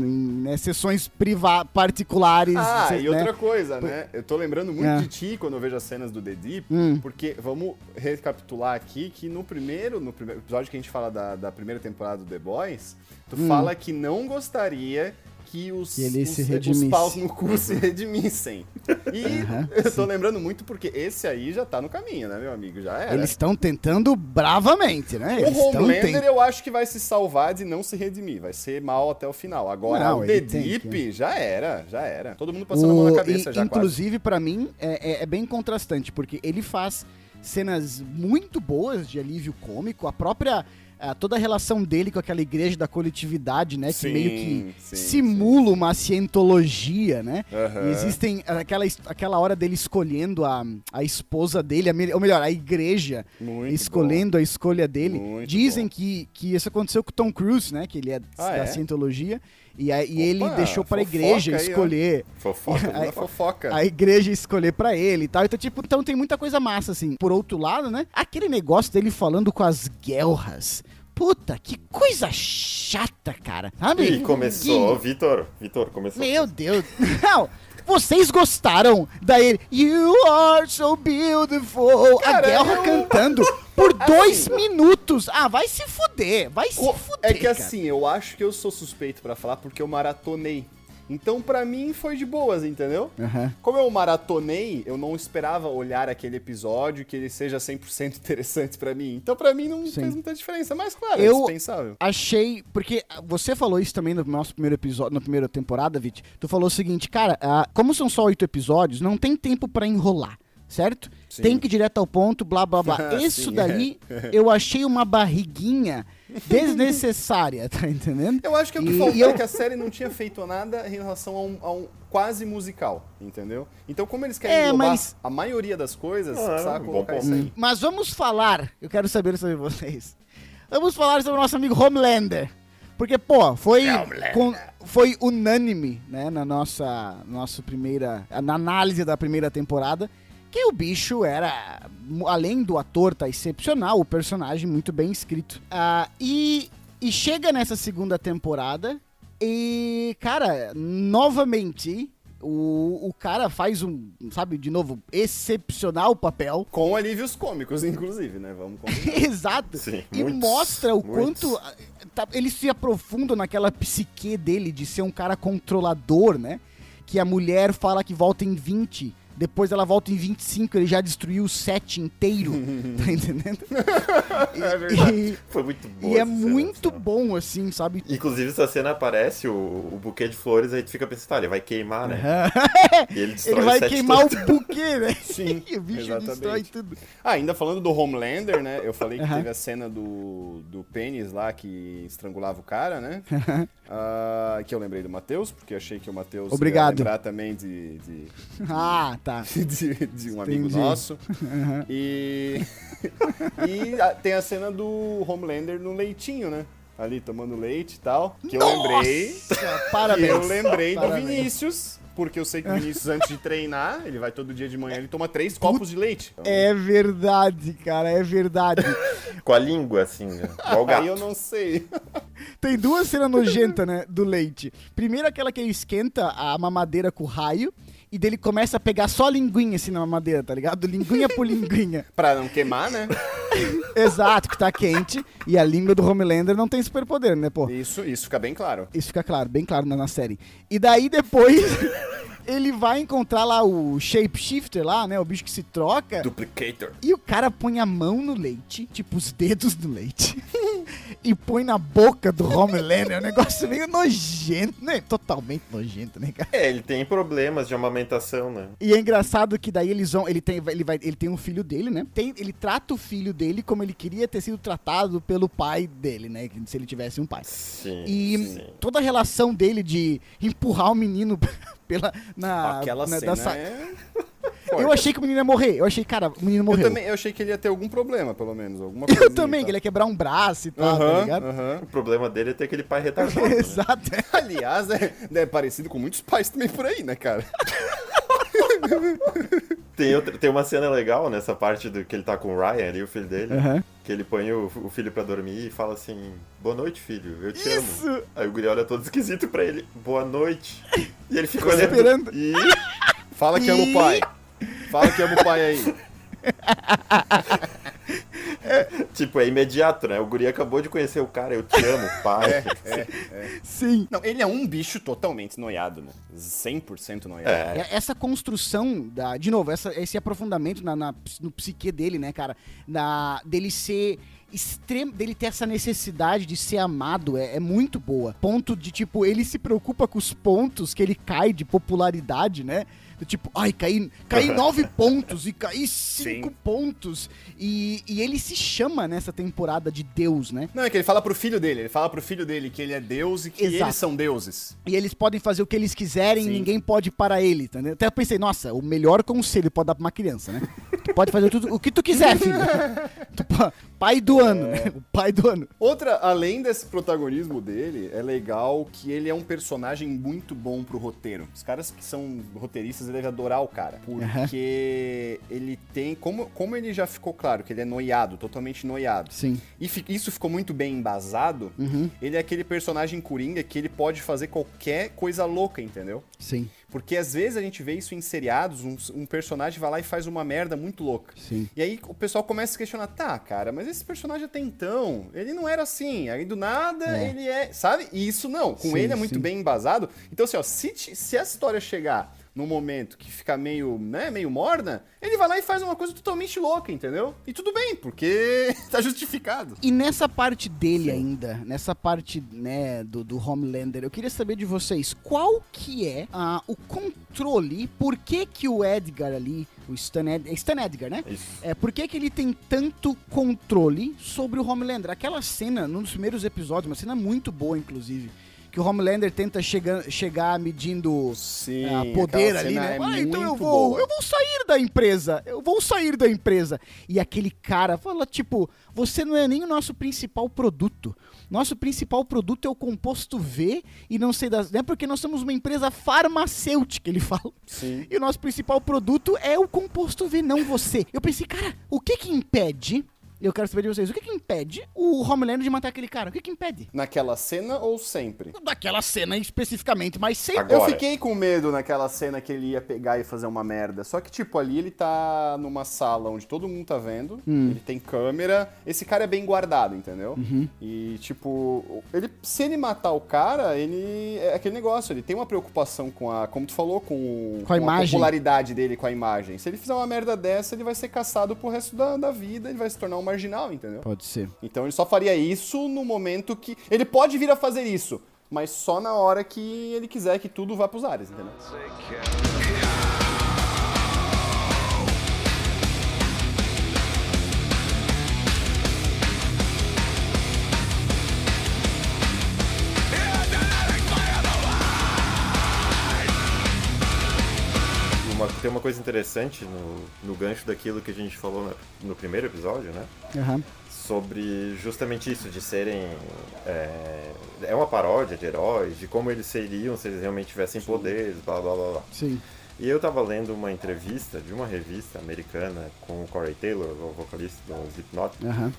[SPEAKER 1] né, sessões priva particulares.
[SPEAKER 3] Ah, e
[SPEAKER 1] né?
[SPEAKER 3] outra coisa, né? Eu tô lembrando muito
[SPEAKER 1] É.
[SPEAKER 3] de ti quando eu vejo as cenas do The Deep,
[SPEAKER 1] Hum.
[SPEAKER 3] porque vamos recapitular aqui que no primeiro, no primeiro episódio que a gente fala da, da primeira temporada do The Boys, tu fala que não gostaria que os,
[SPEAKER 1] Que
[SPEAKER 3] os,
[SPEAKER 1] se
[SPEAKER 3] os paus no cu se redimissem. E
[SPEAKER 1] Aham,
[SPEAKER 3] eu tô lembrando muito porque esse aí já tá no caminho, né, meu amigo? Já era.
[SPEAKER 1] Eles estão tentando bravamente, né?
[SPEAKER 3] O
[SPEAKER 1] Eles
[SPEAKER 3] Homelander eu acho que vai se salvar de não se redimir, vai ser mal até o final. Agora,
[SPEAKER 1] Não,
[SPEAKER 3] o The Deep
[SPEAKER 1] que-
[SPEAKER 3] já era, já era. Todo mundo passando a mão na cabeça
[SPEAKER 1] in-
[SPEAKER 3] já.
[SPEAKER 1] Inclusive, pra mim, é, é- é bem contrastante, porque ele faz cenas muito boas de alívio cômico, a própria. Ah, toda a relação dele com aquela igreja da coletividade, né? Que
[SPEAKER 3] Sim,
[SPEAKER 1] meio que
[SPEAKER 3] sim,
[SPEAKER 1] simula uma cientologia, né?
[SPEAKER 3] Aham.
[SPEAKER 1] E existem aquela, his- aquela hora dele escolhendo a, a esposa dele, a ou melhor, a igreja
[SPEAKER 3] Muito
[SPEAKER 1] escolhendo a escolha dele.
[SPEAKER 3] Muito
[SPEAKER 1] Dizem
[SPEAKER 3] bom.
[SPEAKER 1] que, que isso aconteceu com o Tom Cruise, né? Que ele é
[SPEAKER 3] Ah,
[SPEAKER 1] da
[SPEAKER 3] é?
[SPEAKER 1] cientologia. E, aí- e ele
[SPEAKER 3] Opa,
[SPEAKER 1] deixou pra
[SPEAKER 3] fofoca
[SPEAKER 1] igreja
[SPEAKER 3] aí, ó.
[SPEAKER 1] escolher
[SPEAKER 2] Fofoca. <laughs>
[SPEAKER 3] Da fofoca.
[SPEAKER 1] a igreja escolher pra ele e tal. Então, tipo, então tem muita coisa massa, assim. Por outro lado, né? Aquele negócio dele falando com as guelras. Puta, que coisa chata, cara. Sabe?
[SPEAKER 2] Ih, começou.
[SPEAKER 1] Que-
[SPEAKER 2] Vitor, Vitor, começou.
[SPEAKER 1] Meu Deus. <laughs> Não. Vocês gostaram da ele You are so beautiful.
[SPEAKER 3] Cara,
[SPEAKER 1] a guerra
[SPEAKER 3] eu-
[SPEAKER 1] cantando por <laughs> dois minutos. Ah, vai se fuder. Vai se
[SPEAKER 3] O-
[SPEAKER 1] fuder.
[SPEAKER 3] é que
[SPEAKER 1] cara.
[SPEAKER 3] assim, eu acho que eu sou suspeito pra falar porque eu maratonei. Então, pra mim, foi de boas, entendeu?
[SPEAKER 1] Aham.
[SPEAKER 3] Como eu maratonei, eu não esperava olhar aquele episódio que ele seja 100% interessante pra mim. Então, pra mim, não
[SPEAKER 1] Sim.
[SPEAKER 3] fez muita diferença. Mas, claro,
[SPEAKER 1] Eu-
[SPEAKER 3] é dispensável.
[SPEAKER 1] achei. Porque você falou isso também no nosso primeiro episódio, na primeira temporada, Vit. Tu falou o seguinte, cara, ah, como são só oito episódios, não tem tempo pra enrolar. Certo?
[SPEAKER 3] Sim.
[SPEAKER 1] Tem que ir direto ao ponto, blá blá blá. <laughs>
[SPEAKER 3] Ah,
[SPEAKER 1] Isso
[SPEAKER 3] sim,
[SPEAKER 1] dali eu achei uma barriguinha desnecessária, tá entendendo?
[SPEAKER 3] Eu acho que o que
[SPEAKER 1] E-
[SPEAKER 3] faltou
[SPEAKER 1] e eu-
[SPEAKER 3] é que a série não tinha feito nada em relação a um, a um quase musical, entendeu? Então, como eles querem
[SPEAKER 1] É,
[SPEAKER 3] englobar
[SPEAKER 1] mas-
[SPEAKER 3] a maioria das coisas,
[SPEAKER 2] Ah,
[SPEAKER 3] sabe
[SPEAKER 2] bom
[SPEAKER 3] colocar isso aí.
[SPEAKER 1] Mas vamos falar, eu quero saber sobre vocês. Vamos falar sobre o nosso amigo Homelander. Porque, pô, foi, com- foi unânime, né, na nossa, nossa primeira, na análise da primeira temporada, que o bicho era, além do ator tá excepcional, o personagem muito bem escrito. Ah, e, e chega nessa segunda temporada e, cara, novamente, o, o cara faz um, sabe, de novo, excepcional papel.
[SPEAKER 3] Com alívios cômicos, inclusive, né? Vamos. <laughs>
[SPEAKER 1] Exato.
[SPEAKER 2] Sim,
[SPEAKER 1] e
[SPEAKER 2] muitos,
[SPEAKER 1] mostra o
[SPEAKER 2] muitos.
[SPEAKER 1] quanto ah, tá- ele se aprofunda naquela psique dele de ser um cara controlador, né? Que a mulher fala que volta em 20, depois ela volta em 25, ele já destruiu o set inteiro, <laughs> tá entendendo?
[SPEAKER 3] É verdade.
[SPEAKER 1] E,
[SPEAKER 2] Foi muito bom.
[SPEAKER 1] e é
[SPEAKER 2] cena,
[SPEAKER 1] muito
[SPEAKER 2] assim,
[SPEAKER 1] bom, assim, sabe?
[SPEAKER 2] Inclusive, essa cena aparece, o, o buquê de flores, aí tu fica pensando, tá, ele vai queimar, né? <laughs> E ele destrói
[SPEAKER 1] ele
[SPEAKER 2] o
[SPEAKER 1] vai
[SPEAKER 2] set
[SPEAKER 1] queimar
[SPEAKER 2] todo.
[SPEAKER 1] o buquê, né? <laughs>
[SPEAKER 3] Sim,
[SPEAKER 1] e o bicho
[SPEAKER 3] exatamente.
[SPEAKER 1] destrói tudo.
[SPEAKER 3] Ah, ainda falando do Homelander, né? Eu falei que
[SPEAKER 1] Aham.
[SPEAKER 3] teve a cena do, do pênis lá que estrangulava o cara, né? Ah, que eu lembrei do Matheus, porque achei que o Matheus
[SPEAKER 1] Obrigado.
[SPEAKER 3] ia lembrar também de, de,
[SPEAKER 1] Ah, tá. <laughs>
[SPEAKER 3] de, de um amigo
[SPEAKER 1] Entendi.
[SPEAKER 3] nosso. <laughs> E, <laughs> e a- tem a cena do Homelander no leitinho, né? Ali tomando leite e tal. Que eu lembrei.
[SPEAKER 1] Nossa,
[SPEAKER 3] Que
[SPEAKER 1] Parabéns.
[SPEAKER 3] eu lembrei do
[SPEAKER 1] Parabéns.
[SPEAKER 3] Vinícius. Porque eu sei que o Vinícius, antes de treinar, ele vai todo dia de manhã, ele toma três copos de leite. Então,
[SPEAKER 1] É verdade, cara, é verdade.
[SPEAKER 2] Com a língua, assim, né? igual gato.
[SPEAKER 3] Aí eu não sei.
[SPEAKER 1] Tem duas cenas nojentas, né, do leite. Primeiro aquela que ele esquenta a mamadeira com o raio e dele começa a pegar só linguinha assim na mamadeira, tá ligado? Linguinha por linguinha. <laughs>
[SPEAKER 3] Pra não queimar, né? <laughs>
[SPEAKER 1] Exato, que tá quente e a língua do Homelander não tem superpoder, né, pô?
[SPEAKER 3] Isso, isso fica bem claro.
[SPEAKER 1] Isso fica claro, bem claro na, na série. E daí depois <laughs> ele vai encontrar lá o shapeshifter lá, né, o bicho que se troca.
[SPEAKER 2] Duplicator.
[SPEAKER 1] E o cara põe a mão no leite, tipo os dedos no leite, e põe na boca do Homelander. É um negócio meio nojento, né? Totalmente nojento, né, cara?
[SPEAKER 2] É, ele tem problemas de amamentação, né?
[SPEAKER 1] E é engraçado que daí eles vão. Ele tem, ele vai, ele tem um filho dele, né? Tem, ele trata o filho dele como ele queria ter sido tratado pelo pai dele, né? Se ele tivesse um pai.
[SPEAKER 2] Sim.
[SPEAKER 1] E
[SPEAKER 2] sim.
[SPEAKER 1] toda a relação dele de empurrar o menino <laughs> pela. Na,
[SPEAKER 3] Aquela
[SPEAKER 1] na-
[SPEAKER 3] cena
[SPEAKER 1] sa-
[SPEAKER 3] é...
[SPEAKER 1] Eu achei que o menino ia morrer. Eu achei, cara, o menino
[SPEAKER 3] Eu
[SPEAKER 1] morreu.
[SPEAKER 3] também eu achei que ele ia ter algum problema, pelo menos. Alguma <laughs>
[SPEAKER 1] Eu
[SPEAKER 3] coisinha,
[SPEAKER 1] também,
[SPEAKER 3] tá?
[SPEAKER 1] que ele ia quebrar um braço e tal, tá ligado?
[SPEAKER 2] O problema dele é ter aquele pai retardado. né? <laughs>
[SPEAKER 1] Exato. é. <laughs>
[SPEAKER 3] Aliás, é, é parecido com muitos pais também por aí, né, cara?
[SPEAKER 2] Tem, outra, tem uma cena legal nessa parte do que ele tá com o Ryan ali, o filho dele. Que ele põe o, o filho pra dormir e fala assim: Boa noite, filho, eu te
[SPEAKER 1] Isso!
[SPEAKER 2] amo. Aí o guri olha todo esquisito pra ele: Boa noite. E ele fica olhando.
[SPEAKER 1] esperando.
[SPEAKER 2] E
[SPEAKER 3] Fala que ama o pai. Fala que ama o pai aí. <laughs>
[SPEAKER 2] Tipo, é imediato, né? O guri acabou de conhecer o cara, eu te amo, pai. <laughs>
[SPEAKER 1] Sim.
[SPEAKER 3] Não, ele é um bicho totalmente noiado, né? 100% noiado.
[SPEAKER 2] É.
[SPEAKER 1] É, Essa construção, da, de novo, essa- esse aprofundamento na, na- no psique dele, né, cara? Na, dele ser extremo, dele ter essa necessidade de ser amado é, é muito boa. Ponto de, tipo, ele se preocupa com os pontos que ele cai de popularidade, né? Tipo, ai, caí, caí nove pontos e caí cinco
[SPEAKER 3] Sim.
[SPEAKER 1] pontos. E, e ele se chama nessa temporada de Deus, né?
[SPEAKER 3] Não, é que ele fala pro filho dele, ele fala pro filho dele que ele é Deus e que
[SPEAKER 1] Exato.
[SPEAKER 3] eles são deuses.
[SPEAKER 1] E eles podem fazer o que eles quiserem
[SPEAKER 3] Sim.
[SPEAKER 1] e ninguém pode parar ele, entendeu? Até eu pensei, nossa, o melhor conselho pode dar pra uma criança, né? <laughs> Tu pode fazer tudo, o que tu quiser, filho. <laughs> Tu pai do ano, né? <laughs> O pai do ano.
[SPEAKER 3] Outra, além desse protagonismo dele, é legal que ele é um personagem muito bom pro roteiro. Os caras que são roteiristas devem adorar o cara. Porque ele tem. Como, como ele já ficou claro que ele é noiado, totalmente noiado.
[SPEAKER 1] Sim.
[SPEAKER 3] E fi- isso ficou muito bem embasado.
[SPEAKER 1] Uhum.
[SPEAKER 3] Ele é aquele personagem coringa que ele pode fazer qualquer coisa louca, entendeu?
[SPEAKER 1] Sim,
[SPEAKER 3] Porque às vezes a gente vê isso em seriados, um, um personagem vai lá e faz uma merda muito louca.
[SPEAKER 1] sim.
[SPEAKER 3] E aí o pessoal começa a questionar, tá, cara, mas esse personagem até então, ele não era assim. Aí do nada
[SPEAKER 1] É.
[SPEAKER 3] ele é. Sabe? E isso não. Com
[SPEAKER 1] Sim,
[SPEAKER 3] ele é muito
[SPEAKER 1] sim.
[SPEAKER 3] bem embasado. Então, assim, ó, se, se a história chegar num momento que fica meio, né, meio morna, ele vai lá e faz uma coisa totalmente louca, entendeu? E tudo bem, porque <laughs> tá justificado.
[SPEAKER 1] E nessa parte dele ainda, nessa parte, né, do, do Homelander, eu queria saber de vocês, qual que é ah, o controle, por que que o Edgar ali, o Stan, Ed, é Stan Edgar, né?
[SPEAKER 2] Isso.
[SPEAKER 1] É, por que que ele tem tanto controle sobre o Homelander? Aquela cena, num dos primeiros episódios, uma cena muito boa, inclusive, que o Homelander tenta chegar, chegar medindo
[SPEAKER 3] Sim.
[SPEAKER 1] ah, poder ali, né?
[SPEAKER 3] é
[SPEAKER 1] Ah, então eu vou,
[SPEAKER 3] boa.
[SPEAKER 1] eu vou sair da empresa, eu vou sair da empresa. E aquele cara fala, tipo, você não é nem o nosso principal produto. Nosso principal produto é o composto V e não sei das... Né? Porque nós somos uma empresa farmacêutica, ele fala.
[SPEAKER 3] Sim.
[SPEAKER 1] E o nosso principal produto é o composto V, não você. Eu pensei, cara, o que que impede... Eu quero saber de vocês, o que que impede o Homelander de matar aquele cara? O que que impede?
[SPEAKER 3] Naquela cena ou sempre?
[SPEAKER 1] Daquela cena especificamente, mas sempre...
[SPEAKER 2] Agora.
[SPEAKER 3] Eu fiquei com medo naquela cena que ele ia pegar e fazer uma merda. Só que, tipo, ali ele tá numa sala onde todo mundo tá vendo.
[SPEAKER 1] Hum.
[SPEAKER 3] Ele tem câmera. Esse cara é bem guardado, entendeu?
[SPEAKER 1] Uhum.
[SPEAKER 3] E, tipo, ele, se ele matar o cara, ele. É aquele negócio, ele tem uma preocupação com a. Como tu falou, com,
[SPEAKER 1] Com a imagem.
[SPEAKER 3] popularidade dele com a imagem. Se ele fizer uma merda dessa, ele vai ser caçado pro resto da, da vida, ele vai se tornar um marginal, entendeu?
[SPEAKER 1] Pode ser.
[SPEAKER 3] Então ele só faria isso no momento que. Ele pode vir a fazer isso, mas só na hora que ele quiser que tudo vá pros ares, entendeu?
[SPEAKER 2] Tem uma coisa interessante no, no gancho daquilo que a gente falou na- no primeiro episódio, né?
[SPEAKER 1] Aham.
[SPEAKER 2] Sobre justamente isso, de serem. É, é uma paródia de heróis, de como eles seriam se eles realmente tivessem poderes, blá blá blá blá.
[SPEAKER 1] Sim.
[SPEAKER 2] E eu tava lendo uma entrevista de uma revista americana com o Corey Taylor, o vocalista do Slipknot,
[SPEAKER 1] Aham.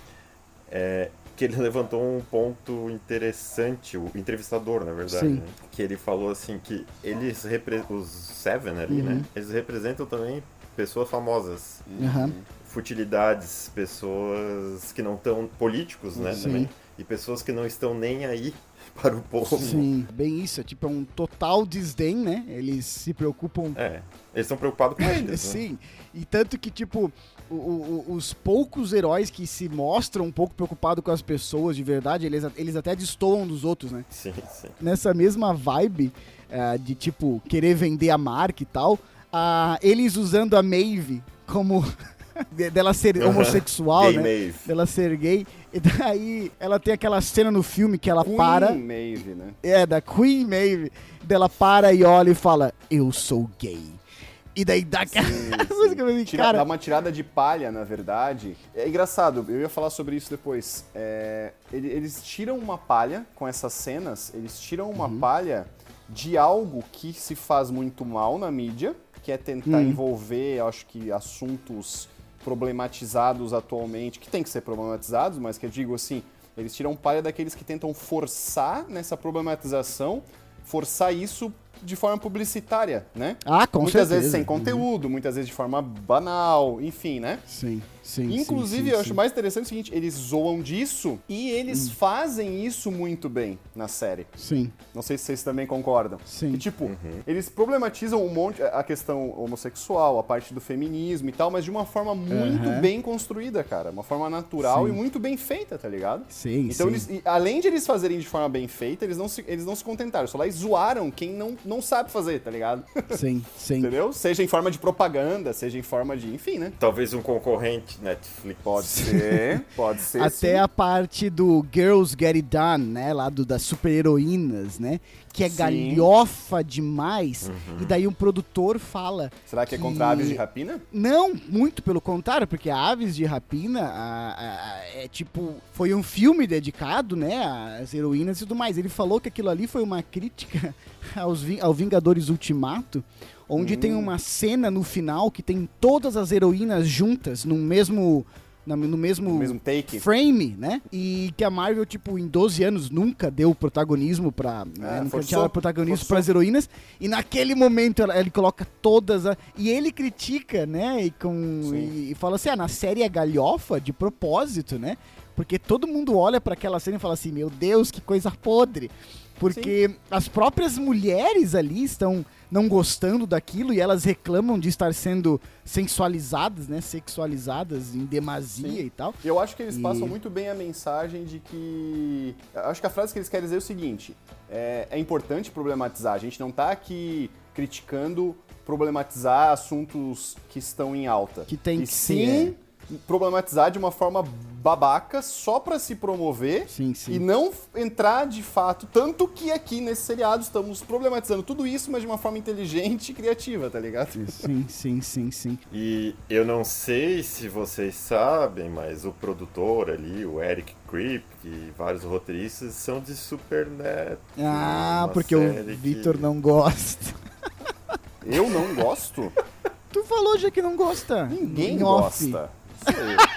[SPEAKER 2] é, que ele <laughs> levantou um ponto interessante, o entrevistador, na verdade, né? que ele falou assim que eles, os Seven ali,
[SPEAKER 1] Uhum.
[SPEAKER 2] né, eles representam também pessoas famosas,
[SPEAKER 1] Aham.
[SPEAKER 2] futilidades, pessoas que não estão políticos, né,
[SPEAKER 1] Sim.
[SPEAKER 2] também, e pessoas que não estão nem aí <laughs> para o povo.
[SPEAKER 1] Sim, bem isso. É tipo é um total desdém, né? Eles se preocupam.
[SPEAKER 2] É, eles estão preocupados com eles, né?
[SPEAKER 1] Sim. E tanto que, tipo, o- o- os poucos heróis que se mostram um pouco preocupados com as pessoas de verdade, eles, eles até destoam dos outros, né?
[SPEAKER 2] Sim, sim.
[SPEAKER 1] Nessa mesma vibe eh, de, tipo, querer vender a marca e tal, ah, eles usando a Maeve como. De- <laughs> dela ser homossexual,
[SPEAKER 2] Gay
[SPEAKER 1] né?
[SPEAKER 2] Maeve.
[SPEAKER 1] Dela ser gay. E daí ela tem aquela cena no filme que ela
[SPEAKER 3] Queen
[SPEAKER 1] para.
[SPEAKER 3] Maeve, né?
[SPEAKER 1] É, da Queen Maeve. Dela para e olha e fala, eu sou gay. E daí dá aquela <laughs>
[SPEAKER 3] Tira-
[SPEAKER 1] cara.
[SPEAKER 3] Dá uma tirada de palha, na verdade. É engraçado, eu ia falar sobre isso depois. É, ele- eles tiram uma palha com essas cenas, eles tiram uma
[SPEAKER 1] Uhum.
[SPEAKER 3] palha de algo que se faz muito mal na mídia, quer tentar
[SPEAKER 1] Hum.
[SPEAKER 3] envolver, acho que, assuntos problematizados atualmente, que tem que ser problematizados, mas que eu digo assim, eles tiram palha daqueles que tentam forçar nessa problematização, forçar isso de forma publicitária, né?
[SPEAKER 1] Ah, com
[SPEAKER 3] muitas
[SPEAKER 1] certeza.
[SPEAKER 3] vezes sem conteúdo, muitas vezes de forma banal, enfim, né?
[SPEAKER 1] Sim, sim.
[SPEAKER 3] Inclusive,
[SPEAKER 1] sim, sim,
[SPEAKER 3] eu acho mais interessante o seguinte, eles zoam disso e eles
[SPEAKER 1] Hum.
[SPEAKER 3] fazem isso muito bem na série.
[SPEAKER 1] Sim,
[SPEAKER 3] Não sei se vocês também concordam.
[SPEAKER 1] Sim.
[SPEAKER 3] E, tipo, eles problematizam um monte a questão homossexual, a parte do feminismo e tal, mas de uma forma muito
[SPEAKER 1] Aham.
[SPEAKER 3] bem construída, cara. Uma forma natural
[SPEAKER 1] Sim.
[SPEAKER 3] e muito bem feita, tá ligado?
[SPEAKER 1] sim,
[SPEAKER 3] Então,
[SPEAKER 1] sim.
[SPEAKER 3] eles, e além de eles fazerem de forma bem feita, eles não se, eles não se contentaram. Só lá e zoaram quem não, não sabe fazer, tá ligado?
[SPEAKER 1] Sim, sim. <laughs>
[SPEAKER 3] Entendeu? Seja em forma de propaganda, seja em forma de. Enfim, né?
[SPEAKER 2] Talvez um concorrente Netflix.
[SPEAKER 3] Pode ser, pode ser.
[SPEAKER 1] Até
[SPEAKER 3] sim.
[SPEAKER 1] a parte do Girls Get It Done, né? Lá do, das super-heroínas, né? Que é
[SPEAKER 3] Sim.
[SPEAKER 1] galhofa demais. E daí um produtor fala.
[SPEAKER 3] Será que é contra
[SPEAKER 1] que-
[SPEAKER 3] aves de rapina?
[SPEAKER 1] Não, muito pelo contrário, porque Aves de Rapina a- a- a- é tipo. Foi um filme dedicado, né? Às heroínas e tudo mais. Ele falou que aquilo ali foi uma crítica <laughs> aos, ao Vingadores Ultimato. Onde tem uma cena no final que tem todas as heroínas juntas no mesmo. No mesmo,
[SPEAKER 3] No mesmo
[SPEAKER 1] frame, né? E que a Marvel, tipo, em 12 anos nunca deu protagonismo pra. né? Nunca
[SPEAKER 3] forçou,
[SPEAKER 1] tinha protagonismo
[SPEAKER 3] forçou.
[SPEAKER 1] pras heroínas. E naquele momento ela- ele coloca todas. A, e ele critica, né? E, com, e, e fala assim: ah, na série é galhofa de propósito, né? Porque todo mundo olha pra aquela cena e fala assim: meu Deus, que coisa podre. Porque as próprias mulheres ali estão não gostando daquilo e elas reclamam de estar sendo sensualizadas, né? Sexualizadas em demasia
[SPEAKER 3] Sim.
[SPEAKER 1] e tal.
[SPEAKER 3] Eu acho que eles
[SPEAKER 1] E-
[SPEAKER 3] passam muito bem a mensagem de que. eu Acho que a frase que eles querem dizer é o seguinte: é, é importante problematizar. A gente não tá aqui criticando problematizar assuntos que estão em alta.
[SPEAKER 1] Que tem
[SPEAKER 3] e
[SPEAKER 1] que
[SPEAKER 3] sim problematizar de uma forma babaca só pra se promover
[SPEAKER 1] Sim, sim.
[SPEAKER 3] e não entrar de fato. Tanto que aqui nesse seriado estamos problematizando tudo isso, mas de uma forma inteligente e criativa, tá ligado?
[SPEAKER 1] Sim, sim, sim, sim.
[SPEAKER 2] E eu não sei se vocês sabem, mas o produtor ali, o Eric Krip e vários roteiristas são de Supernet.
[SPEAKER 1] Ah,
[SPEAKER 2] uma
[SPEAKER 1] porque o Vitor
[SPEAKER 2] que-
[SPEAKER 1] não gosta.
[SPEAKER 3] Eu não gosto. <laughs>
[SPEAKER 1] Tu falou já que não gosta.
[SPEAKER 3] Ninguém gosta. <laughs>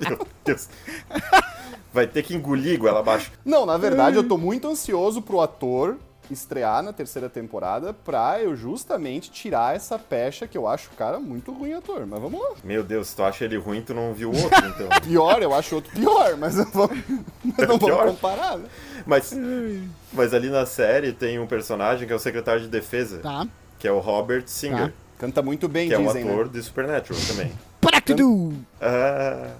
[SPEAKER 2] Meu Deus. Vai ter que engolir goela abaixo.
[SPEAKER 3] Não, na verdade, eu tô muito ansioso pro ator estrear na terceira temporada pra eu justamente tirar essa pecha que eu acho o cara muito ruim ator. Mas vamos lá.
[SPEAKER 2] Meu Deus, se tu acha ele ruim, tu não viu o outro, então. <laughs>
[SPEAKER 3] Pior, eu acho outro pior, mas não vamos, <laughs> mas não vamos
[SPEAKER 2] Pior?
[SPEAKER 3] comparar, né?
[SPEAKER 2] Mas, mas ali na série tem um personagem que é o secretário de defesa,
[SPEAKER 1] Tá.
[SPEAKER 2] que é o Robert Singer,
[SPEAKER 1] Tá.
[SPEAKER 3] Canta muito bem,
[SPEAKER 2] que é o
[SPEAKER 3] dizem,
[SPEAKER 2] ator
[SPEAKER 3] né?
[SPEAKER 2] de Supernatural também.
[SPEAKER 1] Para tudo!
[SPEAKER 2] Ah,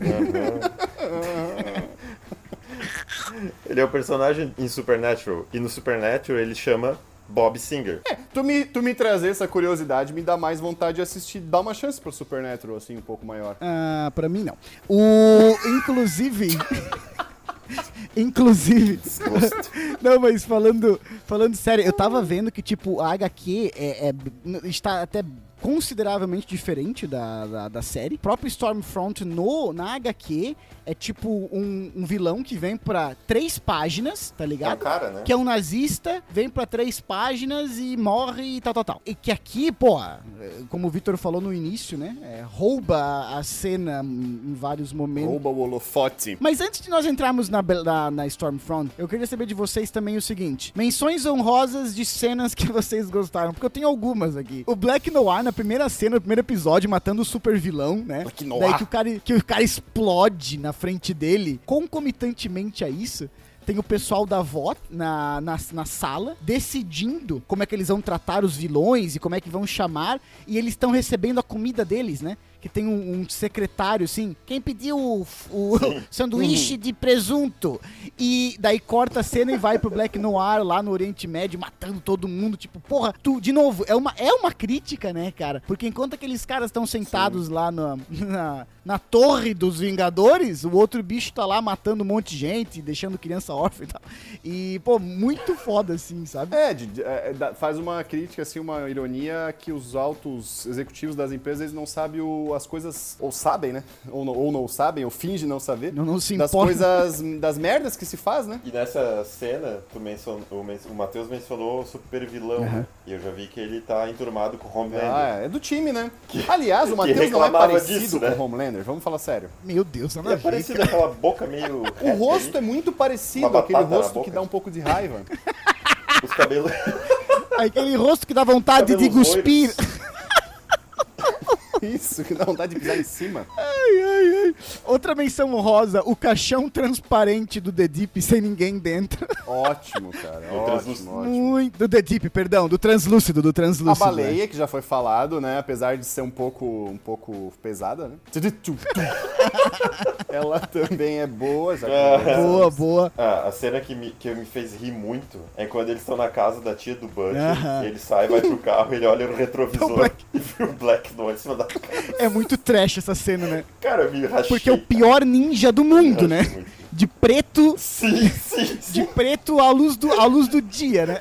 [SPEAKER 2] aham. <laughs> ele é o personagem em Supernatural. E no Supernatural ele chama Bob Singer.
[SPEAKER 3] Tu me, tu me trazer essa curiosidade me dá mais vontade de assistir, dar uma chance pro Supernatural, assim, um pouco maior.
[SPEAKER 1] Ah, pra mim não. O. Inclusive. <laughs> <laughs> inclusive. <laughs> Não, mas falando, falando sério, eu tava vendo que, tipo, a HQ é, é- está até consideravelmente diferente da, da, da série. O próprio Stormfront no, na HQ é tipo um, um vilão que vem pra três páginas, tá
[SPEAKER 2] É
[SPEAKER 1] ligado?
[SPEAKER 2] cara, né?
[SPEAKER 1] Que é um nazista, vem pra três páginas e morre e tal, tal, tal. E que aqui, pô, é, como o Victor falou no início, né? é, rouba a cena em vários momentos.
[SPEAKER 3] Rouba o holofote.
[SPEAKER 1] Mas antes de nós entrarmos na, na, na Stormfront, eu queria saber de vocês também o seguinte: menções honrosas de cenas que <laughs> vocês gostaram, porque eu tenho algumas aqui. O Black Noir, na primeira cena, no primeiro episódio, matando o super vilão, né?
[SPEAKER 3] Noir.
[SPEAKER 1] Daí que o, cara, que o cara explode na frente dele. Concomitantemente a isso. Tem o pessoal da VOT na, na, na sala decidindo como é que eles vão tratar os vilões e como é que vão chamar. E eles estão recebendo a comida deles, né? Que tem um, um secretário, assim. Quem pediu o, o <laughs> sanduíche de presunto? E daí corta a cena e vai pro Black Noir lá no Oriente Médio, matando todo mundo. Tipo, porra, tu, de novo, é uma, é uma crítica, né, cara? Porque enquanto aqueles caras estão sentados lá na, na, na torre dos Vingadores, o outro bicho tá lá matando um monte de gente, deixando criança órfã e tal. E, pô, muito foda, assim, sabe?
[SPEAKER 3] É, de- é, faz uma crítica, assim, uma ironia que os altos executivos das empresas eles não sabem o as coisas, ou sabem, né? Ou não, ou não sabem, ou fingem não saber.
[SPEAKER 1] Não, não se
[SPEAKER 3] das
[SPEAKER 1] importa.
[SPEAKER 3] coisas, das merdas que se faz, né?
[SPEAKER 2] E nessa cena, tu mencionou, o, Matheus mencionou o super vilão, né? E eu já vi que ele tá enturmado com o Homelander.
[SPEAKER 3] Ah, é do time, né? Aliás, o
[SPEAKER 2] que
[SPEAKER 3] Matheus não é parecido
[SPEAKER 2] disso,
[SPEAKER 3] com
[SPEAKER 2] né?
[SPEAKER 3] o Homelander, vamos falar sério.
[SPEAKER 1] Meu Deus, a
[SPEAKER 2] é parecido
[SPEAKER 1] cara.
[SPEAKER 2] aquela boca meio. <laughs>
[SPEAKER 3] O rosto é muito parecido, aquele rosto que dá um pouco de raiva. <laughs>
[SPEAKER 2] Os cabelos.
[SPEAKER 1] Aquele rosto que dá vontade de cuspir. <laughs> <laughs>
[SPEAKER 3] Isso, que dá vontade de pisar em cima.
[SPEAKER 1] Ai, ai, ai. Outra menção honrosa, o caixão transparente do The Deep sem ninguém dentro. <laughs>
[SPEAKER 3] Ótimo, cara. Ótimo,
[SPEAKER 2] translúcido.
[SPEAKER 3] ótimo.
[SPEAKER 1] Muito. Do The Deep, perdão, do translúcido, do
[SPEAKER 3] A
[SPEAKER 1] translúcido. né?
[SPEAKER 3] baleia, que já foi falado, né? Apesar de ser um pouco, um pouco pesada, né? <laughs> Ela também é boa, já que
[SPEAKER 1] Boa, boa.
[SPEAKER 2] Ah, a cena que me, que me fez rir muito é quando eles estão na casa da tia do.
[SPEAKER 1] Aham.
[SPEAKER 2] Ele sai, vai pro carro, ele olha no
[SPEAKER 1] O
[SPEAKER 2] retrovisor
[SPEAKER 1] Black.
[SPEAKER 2] e vê o Black no em cima da.
[SPEAKER 1] É muito trash essa cena, né?
[SPEAKER 2] Cara, me rachei.
[SPEAKER 1] Porque é o pior ninja do mundo, né?
[SPEAKER 2] Muito.
[SPEAKER 1] De preto,
[SPEAKER 2] Sim, sim, sim.
[SPEAKER 1] de preto à luz do, à luz do dia, né?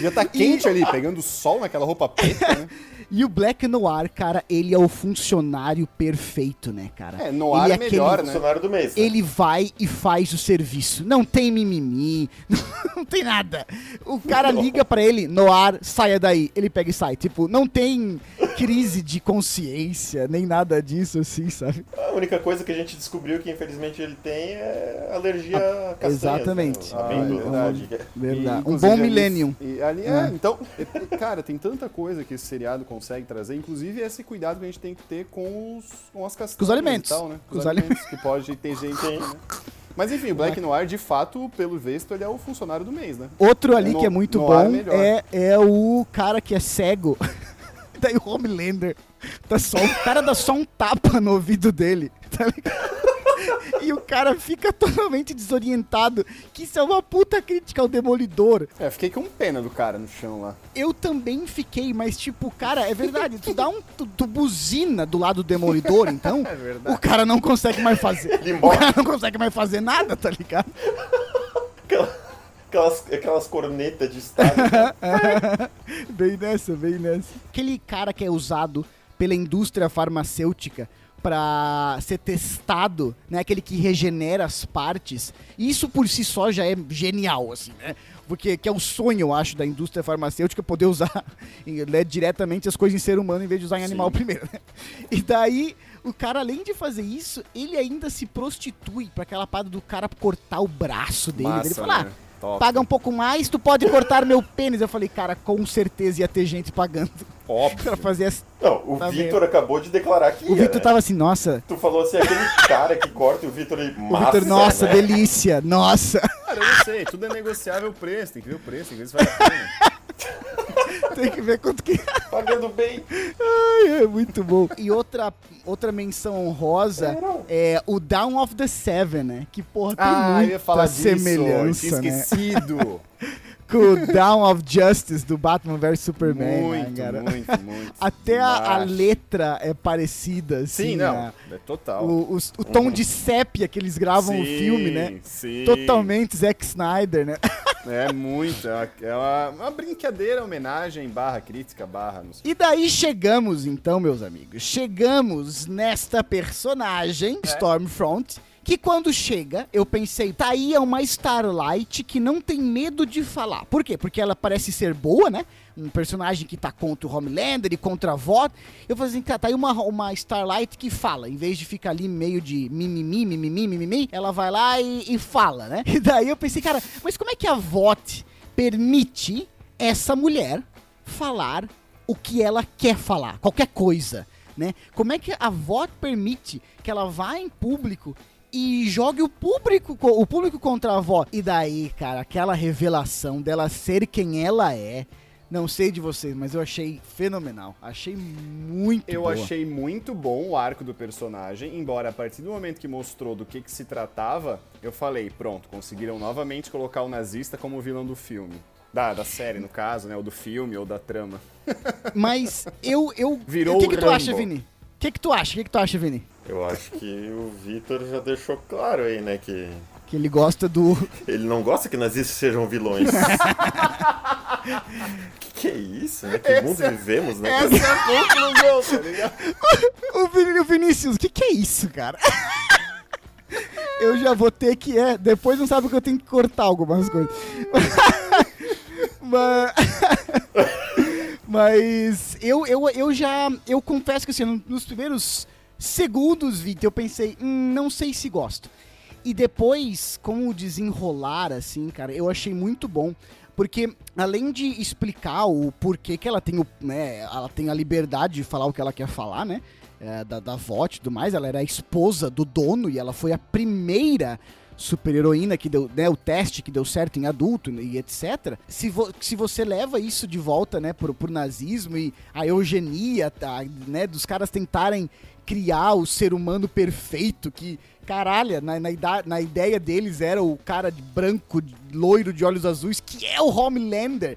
[SPEAKER 3] Já tá quente ali, pegando sol naquela roupa preta, né? <laughs>
[SPEAKER 1] E o Black Noir, cara, ele é o funcionário perfeito, né, cara?
[SPEAKER 3] É, Noir
[SPEAKER 1] ele
[SPEAKER 3] é melhor, né?
[SPEAKER 2] Funcionário do mês. né?
[SPEAKER 1] Ele vai e faz o serviço. Não tem mimimi, <laughs> não tem nada. O cara liga pra ele, Noir, saia daí. Ele pega e sai. Tipo, não tem crise de consciência, nem nada disso, assim, sabe?
[SPEAKER 2] A única coisa que a gente descobriu que infelizmente ele tem é alergia a castanhas.
[SPEAKER 1] exatamente.
[SPEAKER 2] Né?
[SPEAKER 3] Ah,
[SPEAKER 2] Amêndoas,
[SPEAKER 3] verdade.
[SPEAKER 2] né?
[SPEAKER 1] Verdade.
[SPEAKER 3] E,
[SPEAKER 1] Um bom
[SPEAKER 3] ali-
[SPEAKER 1] millennium.
[SPEAKER 3] Ali, é, então, <laughs> e, cara, tem tanta coisa que esse seriado consegue trazer, inclusive esse cuidado que a gente tem que ter com, os, com as castanhas
[SPEAKER 1] Com os alimentos.
[SPEAKER 3] e tal, né?
[SPEAKER 1] Com
[SPEAKER 3] Com os
[SPEAKER 1] os
[SPEAKER 3] alimentos, que pode ter gente aí, né? Mas enfim, o Black Noir, de fato, pelo visto, ele é o funcionário do mês, né?
[SPEAKER 1] Outro ali
[SPEAKER 3] No-
[SPEAKER 1] que é muito bom é, é o cara que é cego. <laughs> Daí o Homelander. Dá só, o cara dá só um tapa no ouvido dele, tá ligado? E o cara fica <laughs> totalmente desorientado. Que isso é uma puta crítica ao Demolidor.
[SPEAKER 3] É, fiquei com pena do cara no chão lá.
[SPEAKER 1] Eu também fiquei, mas tipo, cara, é verdade. Tu dá um. Tu, tu buzina do lado do Demolidor, então. <laughs>
[SPEAKER 3] É verdade.
[SPEAKER 1] O cara não consegue mais fazer. O cara não consegue mais fazer nada, tá ligado?
[SPEAKER 2] Aquela- Aquelas, aquelas cornetas de estado. <laughs>
[SPEAKER 1] Bem nessa, bem nessa. Aquele cara que é usado pela indústria farmacêutica pra ser testado, né? Aquele que regenera as partes. Isso por si só já é genial, assim, né? Porque que é o sonho, eu acho, da indústria farmacêutica poder usar <laughs> né, diretamente as coisas em ser humano em vez de usar em animal primeiro. né? E daí, o cara, além de fazer isso, ele ainda se prostitui pra aquela parada do cara cortar o braço dele.
[SPEAKER 3] Massa,
[SPEAKER 1] ele fala,
[SPEAKER 3] né?
[SPEAKER 1] ah,
[SPEAKER 3] Top.
[SPEAKER 1] paga um pouco mais, tu pode cortar meu pênis. Eu falei, cara, com certeza ia ter gente pagando
[SPEAKER 3] Óbvio.
[SPEAKER 1] pra fazer essa.
[SPEAKER 2] Não, o
[SPEAKER 1] Tá
[SPEAKER 2] Vitor acabou de declarar que
[SPEAKER 1] O
[SPEAKER 2] ia,
[SPEAKER 1] Vitor
[SPEAKER 2] né?
[SPEAKER 1] tava assim, nossa.
[SPEAKER 2] Tu falou assim, aquele cara que corta e o Vitor ele
[SPEAKER 1] O
[SPEAKER 2] massa,
[SPEAKER 1] Vitor, nossa,
[SPEAKER 2] né?
[SPEAKER 1] delícia, nossa.
[SPEAKER 3] Cara, eu não sei, tudo é negociável o preço, tem que ver o preço, tem que ver se vale a pena.
[SPEAKER 1] Tem que ver quanto que. <laughs>
[SPEAKER 2] Pagando bem.
[SPEAKER 1] Ai, é muito bom. E outra, outra menção honrosa é o Down of the Seven, né? Que, porra, tem
[SPEAKER 3] Ah, eu
[SPEAKER 1] muita
[SPEAKER 3] ia falar disso, eu
[SPEAKER 1] semelhança,
[SPEAKER 3] tinha
[SPEAKER 1] né? <laughs> Com o Down of Justice do Batman vs Superman,
[SPEAKER 3] muito,
[SPEAKER 1] né, cara?
[SPEAKER 3] muito, muito. <laughs>
[SPEAKER 1] Até a, a letra é parecida, assim.
[SPEAKER 3] Sim, não,
[SPEAKER 1] né?
[SPEAKER 3] é total.
[SPEAKER 1] O, os- o tom de sépia que eles gravam o
[SPEAKER 3] Sim,
[SPEAKER 1] filme, né?
[SPEAKER 3] Sim.
[SPEAKER 1] Totalmente Zack Snyder, né? <laughs>
[SPEAKER 3] É muito, é uma, é uma, uma brincadeira, homenagem, barra crítica, barra... Não sei.
[SPEAKER 1] E daí chegamos, então, meus amigos. Chegamos nesta personagem, Stormfront. Que quando chega, eu pensei, tá aí é uma Starlight que não tem medo de falar. Por quê? Porque ela parece ser boa, né? Um personagem que tá contra o Homelander e contra a VOT. Eu falei assim, cara, tá aí uma, uma Starlight que fala. Em vez de ficar ali meio de mimimi, mimimi, mimimi, ela vai lá e, e fala, né? <laughs> E daí eu pensei, cara, mas como é que a VOT permite essa mulher falar o que ela quer falar, qualquer coisa, né? Como é que a VOT permite que ela vá em público e jogue o público, co- o público contra a VOT? E daí, cara, aquela revelação dela ser quem ela é, não sei de vocês, mas eu achei fenomenal. Achei muito
[SPEAKER 3] Eu
[SPEAKER 1] boa.
[SPEAKER 3] achei muito bom o arco do personagem, embora a partir do momento que mostrou do que, que se tratava, eu falei, pronto, conseguiram novamente colocar o nazista como vilão do filme. Da, da série, no caso, né? Ou do filme, ou da trama.
[SPEAKER 1] Mas eu eu
[SPEAKER 3] Virou
[SPEAKER 1] O que que tu acha. Vini? O que que tu acha? O que que tu acha, Vini?
[SPEAKER 2] Eu acho que o Vitor já deixou claro aí, né, que
[SPEAKER 1] Que ele gosta do <laughs>
[SPEAKER 2] ele não gosta que nazistas sejam vilões. <laughs> Que isso, né? Que mundo vivemos, né?
[SPEAKER 3] Essa é a conclusão, tá ligado? <laughs>
[SPEAKER 1] O, Vin- o Vinícius, o que, que é isso, cara? Eu já vou ter que é. Depois não sabe que eu tenho que cortar algumas coisas. Mas. Mas eu, eu, eu já. Eu confesso que assim, nos primeiros segundos, Vitor, eu pensei, hum, não sei se gosto. E depois, com o desenrolar, assim, cara, eu achei muito bom. Porque, além de explicar o porquê que ela tem, o, né, ela tem a liberdade de falar o que ela quer falar, né? é, da, da VOT e tudo mais, ela era a esposa do dono e ela foi a primeira super-heroína que deu, né, o teste que deu certo em adulto e etc. Se, vo- se você leva isso de volta, né, pro, pro nazismo e a eugenia, tá, né, dos caras tentarem criar o ser humano perfeito que, caralho, na, na, na ideia deles era o cara de branco, de- loiro de olhos azuis, que é o Homelander.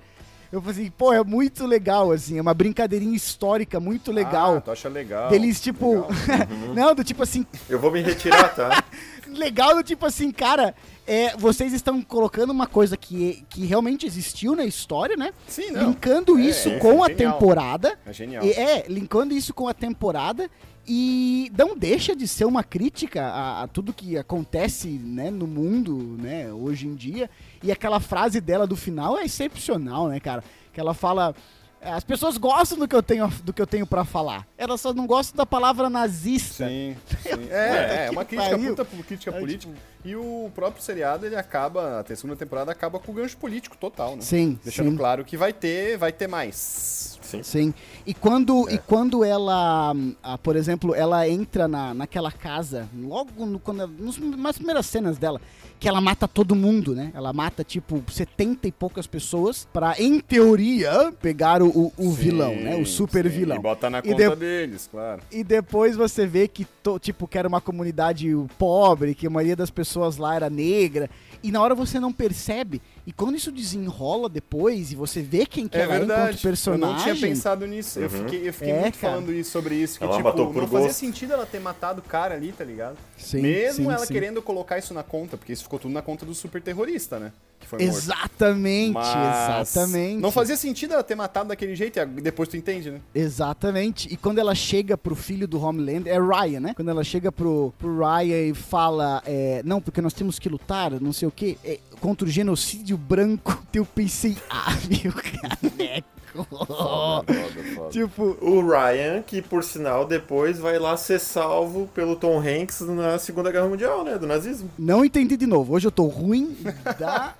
[SPEAKER 1] Eu falei assim, pô, é muito legal, assim, é uma brincadeirinha histórica muito legal.
[SPEAKER 3] Ah, tu acha legal.
[SPEAKER 1] Deles, tipo.
[SPEAKER 3] Legal. <laughs>
[SPEAKER 1] não, do tipo assim.
[SPEAKER 2] Eu vou me retirar, tá? <laughs>
[SPEAKER 1] Legal do tipo assim, cara. É, vocês estão colocando uma coisa que, que realmente existiu na história, né?
[SPEAKER 3] Sim, não.
[SPEAKER 1] Linkando
[SPEAKER 3] É,
[SPEAKER 1] isso
[SPEAKER 3] é
[SPEAKER 1] com a
[SPEAKER 3] genial.
[SPEAKER 1] temporada.
[SPEAKER 3] É genial.
[SPEAKER 1] E- É, linkando isso com a temporada. E não deixa de ser uma crítica a, a tudo que acontece né, no mundo né, hoje em dia. E aquela frase dela do final é excepcional, né, cara? Que ela fala. As pessoas gostam do que eu tenho, do que eu tenho para falar. Elas só não gostam da palavra nazista.
[SPEAKER 3] Sim, <laughs> sim. É, é uma
[SPEAKER 1] que
[SPEAKER 3] crítica, puta crítica
[SPEAKER 1] É,
[SPEAKER 3] política. E o próprio seriado, ele acaba, a segunda temporada acaba com o gancho político total, né?
[SPEAKER 1] Sim,
[SPEAKER 3] Deixando
[SPEAKER 1] sim.
[SPEAKER 3] claro que vai ter, vai ter mais.
[SPEAKER 2] Sim.
[SPEAKER 1] Sim. E quando, e quando ela, ah, por exemplo, ela entra na, naquela casa, logo no, quando, ela- nos, nas primeiras cenas dela, que ela mata todo mundo, né? Ela mata, tipo, 70 e poucas pessoas pra, em teoria, pegar o, o, o vilão, né? O super
[SPEAKER 3] sim,
[SPEAKER 1] vilão.
[SPEAKER 3] E botar na
[SPEAKER 1] E
[SPEAKER 3] conta
[SPEAKER 1] de-
[SPEAKER 3] deles, claro.
[SPEAKER 1] E depois você vê que, to- tipo, que era uma comunidade pobre, que a maioria das pessoas lá era negra. E na hora você não percebe. E quando isso desenrola depois e você vê quem que
[SPEAKER 3] É
[SPEAKER 1] ela é enquanto
[SPEAKER 3] verdade. Eu
[SPEAKER 1] personagem...
[SPEAKER 3] não tinha pensado nisso. Eu fiquei, eu fiquei
[SPEAKER 1] É,
[SPEAKER 3] muito
[SPEAKER 1] cara.
[SPEAKER 3] falando isso, sobre isso. Que,
[SPEAKER 2] Ela
[SPEAKER 3] tipo,
[SPEAKER 2] matou por
[SPEAKER 3] não fazia
[SPEAKER 2] gosto.
[SPEAKER 3] sentido ela ter matado o cara ali, tá ligado?
[SPEAKER 1] Sim,
[SPEAKER 3] Mesmo
[SPEAKER 1] sim,
[SPEAKER 3] ela
[SPEAKER 1] sim.
[SPEAKER 3] querendo colocar isso na conta, porque isso ficou tudo na conta do super terrorista, né? Que foi morto.
[SPEAKER 1] Exatamente,
[SPEAKER 3] Mas
[SPEAKER 1] exatamente.
[SPEAKER 3] Não fazia sentido ela ter matado daquele jeito, e depois tu entende, né?
[SPEAKER 1] Exatamente. E quando ela chega pro filho do Homelander, é Ryan, né? Quando ela chega pro, pro Ryan e fala, é, não, porque nós temos que lutar, não sei o quê, é, contra o genocídio branco, <laughs> eu pensei, ah, meu <laughs> caneco.
[SPEAKER 3] Foda, <laughs> foda.
[SPEAKER 1] tipo,
[SPEAKER 2] O Ryan, que por sinal depois vai lá ser salvo pelo Tom Hanks na Segunda Guerra Mundial, né? Do nazismo.
[SPEAKER 1] não entendi de novo. Hoje eu tô ruim da.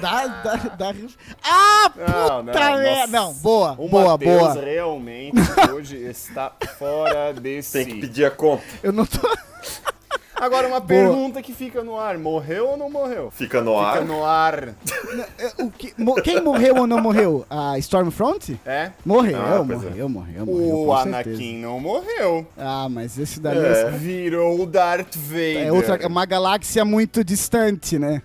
[SPEAKER 1] da. da. da... Ah,
[SPEAKER 3] Não,
[SPEAKER 1] puta
[SPEAKER 3] não,
[SPEAKER 1] merda!
[SPEAKER 3] nossa.
[SPEAKER 1] Não, boa,
[SPEAKER 3] O
[SPEAKER 1] boa,
[SPEAKER 3] Matheus
[SPEAKER 1] boa.
[SPEAKER 3] realmente hoje está fora <laughs> de
[SPEAKER 2] Tem que pedir a conta.
[SPEAKER 1] Eu não tô.
[SPEAKER 3] Agora uma pergunta que fica no ar: morreu ou não morreu?
[SPEAKER 2] Fica no
[SPEAKER 3] Fica
[SPEAKER 2] ar.
[SPEAKER 3] no ar.
[SPEAKER 1] O que, mo- quem morreu ou não morreu? A Stormfront?
[SPEAKER 3] É?
[SPEAKER 1] Morreu,
[SPEAKER 2] Ah, pois é.
[SPEAKER 1] morreu, morreu, morreu.
[SPEAKER 3] O
[SPEAKER 1] com
[SPEAKER 3] Anakin
[SPEAKER 1] certeza.
[SPEAKER 3] não morreu.
[SPEAKER 1] Ah, mas esse daí
[SPEAKER 2] É.
[SPEAKER 3] Virou o Darth Vader.
[SPEAKER 1] é, outra, é uma galáxia muito distante, né?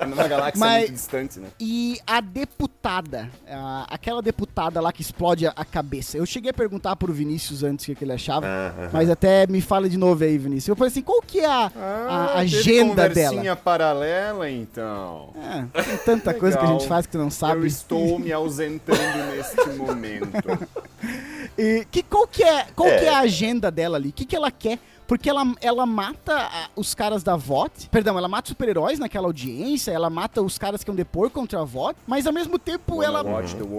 [SPEAKER 3] É numa galáxia
[SPEAKER 1] Mas-
[SPEAKER 3] muito distante, né?
[SPEAKER 1] E a deputada, a- aquela deputada lá que explode a, a cabeça. Eu cheguei a perguntar pro Vinícius antes o que, que ele achava,
[SPEAKER 2] Ah,
[SPEAKER 1] mas até me fala de novo aí, Vinícius. Eu falei assim, qual que é a, a
[SPEAKER 3] Ah, teve
[SPEAKER 1] agenda dela?
[SPEAKER 3] conversinha paralela, então.
[SPEAKER 1] É, tem tanta coisa que a gente faz que tu não
[SPEAKER 3] Eu
[SPEAKER 1] sabe.
[SPEAKER 3] estou me ausentando neste momento. <laughs>
[SPEAKER 1] E que, qual que é, qual
[SPEAKER 2] É.
[SPEAKER 1] que é a agenda dela ali? O que, que ela quer? Porque ela, ela mata ah, os caras da VOT. Perdão, ela mata super-heróis naquela audiência, ela mata os caras que iam depor contra a VOT, mas ao mesmo tempo ela.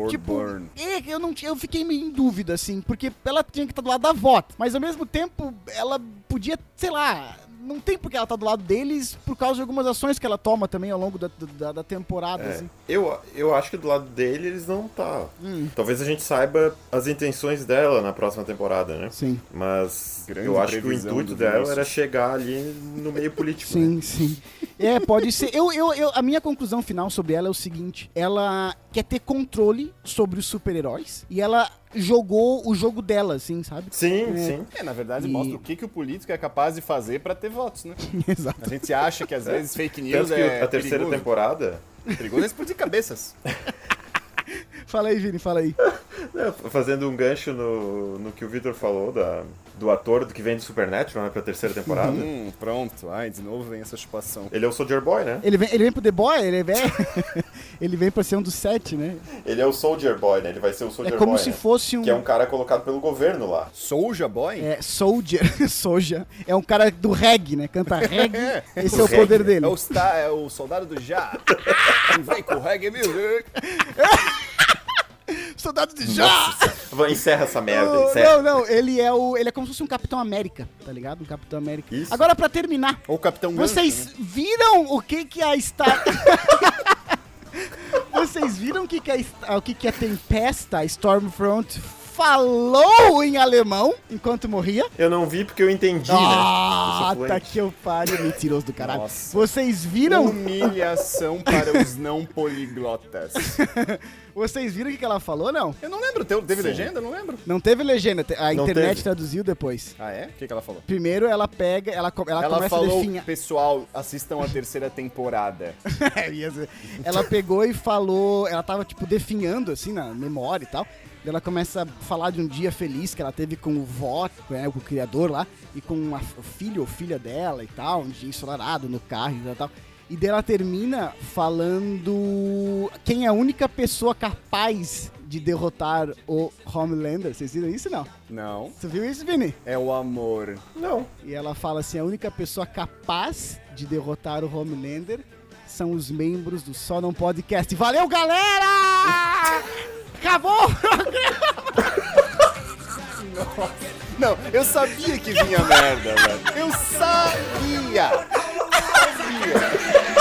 [SPEAKER 1] Tipo,
[SPEAKER 3] burn.
[SPEAKER 1] é, eu, não, eu fiquei meio em dúvida, assim, porque ela tinha que estar do lado da VOT, mas ao mesmo tempo ela podia, sei lá, não tem porque ela tá do lado deles por causa de algumas ações que ela toma também ao longo da, da, da temporada,
[SPEAKER 2] É.
[SPEAKER 1] assim.
[SPEAKER 2] Eu, eu acho que do lado dele eles não tá.
[SPEAKER 1] Hum.
[SPEAKER 2] Talvez a gente saiba as intenções dela na próxima temporada, né?
[SPEAKER 1] Sim,
[SPEAKER 2] Mas
[SPEAKER 3] Grande
[SPEAKER 2] eu acho que o intuito dela era chegar ali no meio político. né?
[SPEAKER 1] sim, sim. É, pode ser. Eu, eu, eu, a minha conclusão final sobre ela é o seguinte: ela quer ter controle sobre os super-heróis e ela jogou o jogo dela, assim, sabe?
[SPEAKER 2] Sim,
[SPEAKER 1] É.
[SPEAKER 2] sim.
[SPEAKER 3] É, na verdade,
[SPEAKER 1] E-
[SPEAKER 3] mostra o que, que o político é capaz de fazer pra ter votos, né? <laughs>
[SPEAKER 1] Exato.
[SPEAKER 3] A gente acha que às vezes fake news
[SPEAKER 2] Tanto
[SPEAKER 3] é
[SPEAKER 2] a terceira
[SPEAKER 3] perigoso.
[SPEAKER 2] temporada.
[SPEAKER 3] Perigoso é explodir cabeças. <laughs>
[SPEAKER 1] Fala aí, Vini, fala aí. <laughs>
[SPEAKER 2] É, Fazendo um gancho no, no que o Victor falou da, do ator do que vem de Supernatural, né, pra terceira temporada.
[SPEAKER 3] Hum, pronto. Ai, de novo vem essa chupação.
[SPEAKER 2] Ele é o Soldier Boy, né?
[SPEAKER 1] Ele vem, ele vem pro The Boy, ele vem, <laughs> ele vem pra ser um dos sete, né?
[SPEAKER 2] Ele é o Soldier Boy, né? Ele vai ser o
[SPEAKER 1] É
[SPEAKER 2] Soldier
[SPEAKER 1] como
[SPEAKER 2] Boy,
[SPEAKER 1] se
[SPEAKER 2] né?
[SPEAKER 1] fosse um...
[SPEAKER 2] Que é um cara colocado pelo governo lá.
[SPEAKER 3] Soulja Boy?
[SPEAKER 1] É, Soldier, <laughs> Soja. É um cara do reggae, né? Canta reggae. Esse é o
[SPEAKER 2] reggae.
[SPEAKER 1] poder dele.
[SPEAKER 3] É o, sta- é o soldado do Já. Vem com o reggae music.
[SPEAKER 1] Soldado de Já!
[SPEAKER 2] Nossa, vai- encerra essa merda,
[SPEAKER 1] Oh,
[SPEAKER 2] encerra.
[SPEAKER 1] não, não, ele é o. Ele é como se fosse um Capitão América, tá ligado? Um Capitão América.
[SPEAKER 2] Isso.
[SPEAKER 1] Agora, pra terminar,
[SPEAKER 3] Ou o Capitão Gancho,
[SPEAKER 1] vocês
[SPEAKER 3] né?
[SPEAKER 1] viram o que que a Star. <laughs> vocês viram o que que a, o que que a Tempesta, a Stormfront, falou em alemão enquanto morria?
[SPEAKER 2] Eu não vi porque eu entendi,
[SPEAKER 1] Ah,
[SPEAKER 2] né? Eu sou
[SPEAKER 1] tá que eu pariu, mentiroso do caralho.
[SPEAKER 3] Nossa.
[SPEAKER 1] Vocês viram?
[SPEAKER 3] Humilhação para os não poliglotas. <laughs>
[SPEAKER 1] Vocês viram o que ela falou, não?
[SPEAKER 3] Eu não lembro, teve,
[SPEAKER 2] Sim.
[SPEAKER 3] legenda? Eu não lembro.
[SPEAKER 1] Não teve legenda, a
[SPEAKER 2] Não
[SPEAKER 1] internet
[SPEAKER 2] teve.
[SPEAKER 1] traduziu depois.
[SPEAKER 3] Ah, é? O que, que ela falou?
[SPEAKER 1] Primeiro ela pega, ela, ela,
[SPEAKER 3] Ela,
[SPEAKER 1] começa a
[SPEAKER 3] falou,
[SPEAKER 1] definhar.
[SPEAKER 3] pessoal, assistam a terceira temporada. <laughs>
[SPEAKER 1] É, ela pegou e falou, ela tava tipo definhando assim na memória e tal. Ela começa a falar de um dia feliz que ela teve com o vó, né, com o criador lá, e com a, o filho ou filha dela e tal, um dia ensolarado no carro e tal, tal. E daí ela termina falando quem é a única pessoa capaz de derrotar o Homelander. Vocês viram isso não?
[SPEAKER 3] Não.
[SPEAKER 1] Você viu isso, Vini?
[SPEAKER 3] É o amor.
[SPEAKER 2] Não.
[SPEAKER 1] E ela fala assim: a única pessoa capaz de derrotar o Homelander são os membros do Só Não Podcast. Valeu, galera! <laughs> Acabou! <laughs>
[SPEAKER 3] Não, eu sabia que vinha merda, velho. Eu sabia! Sabia!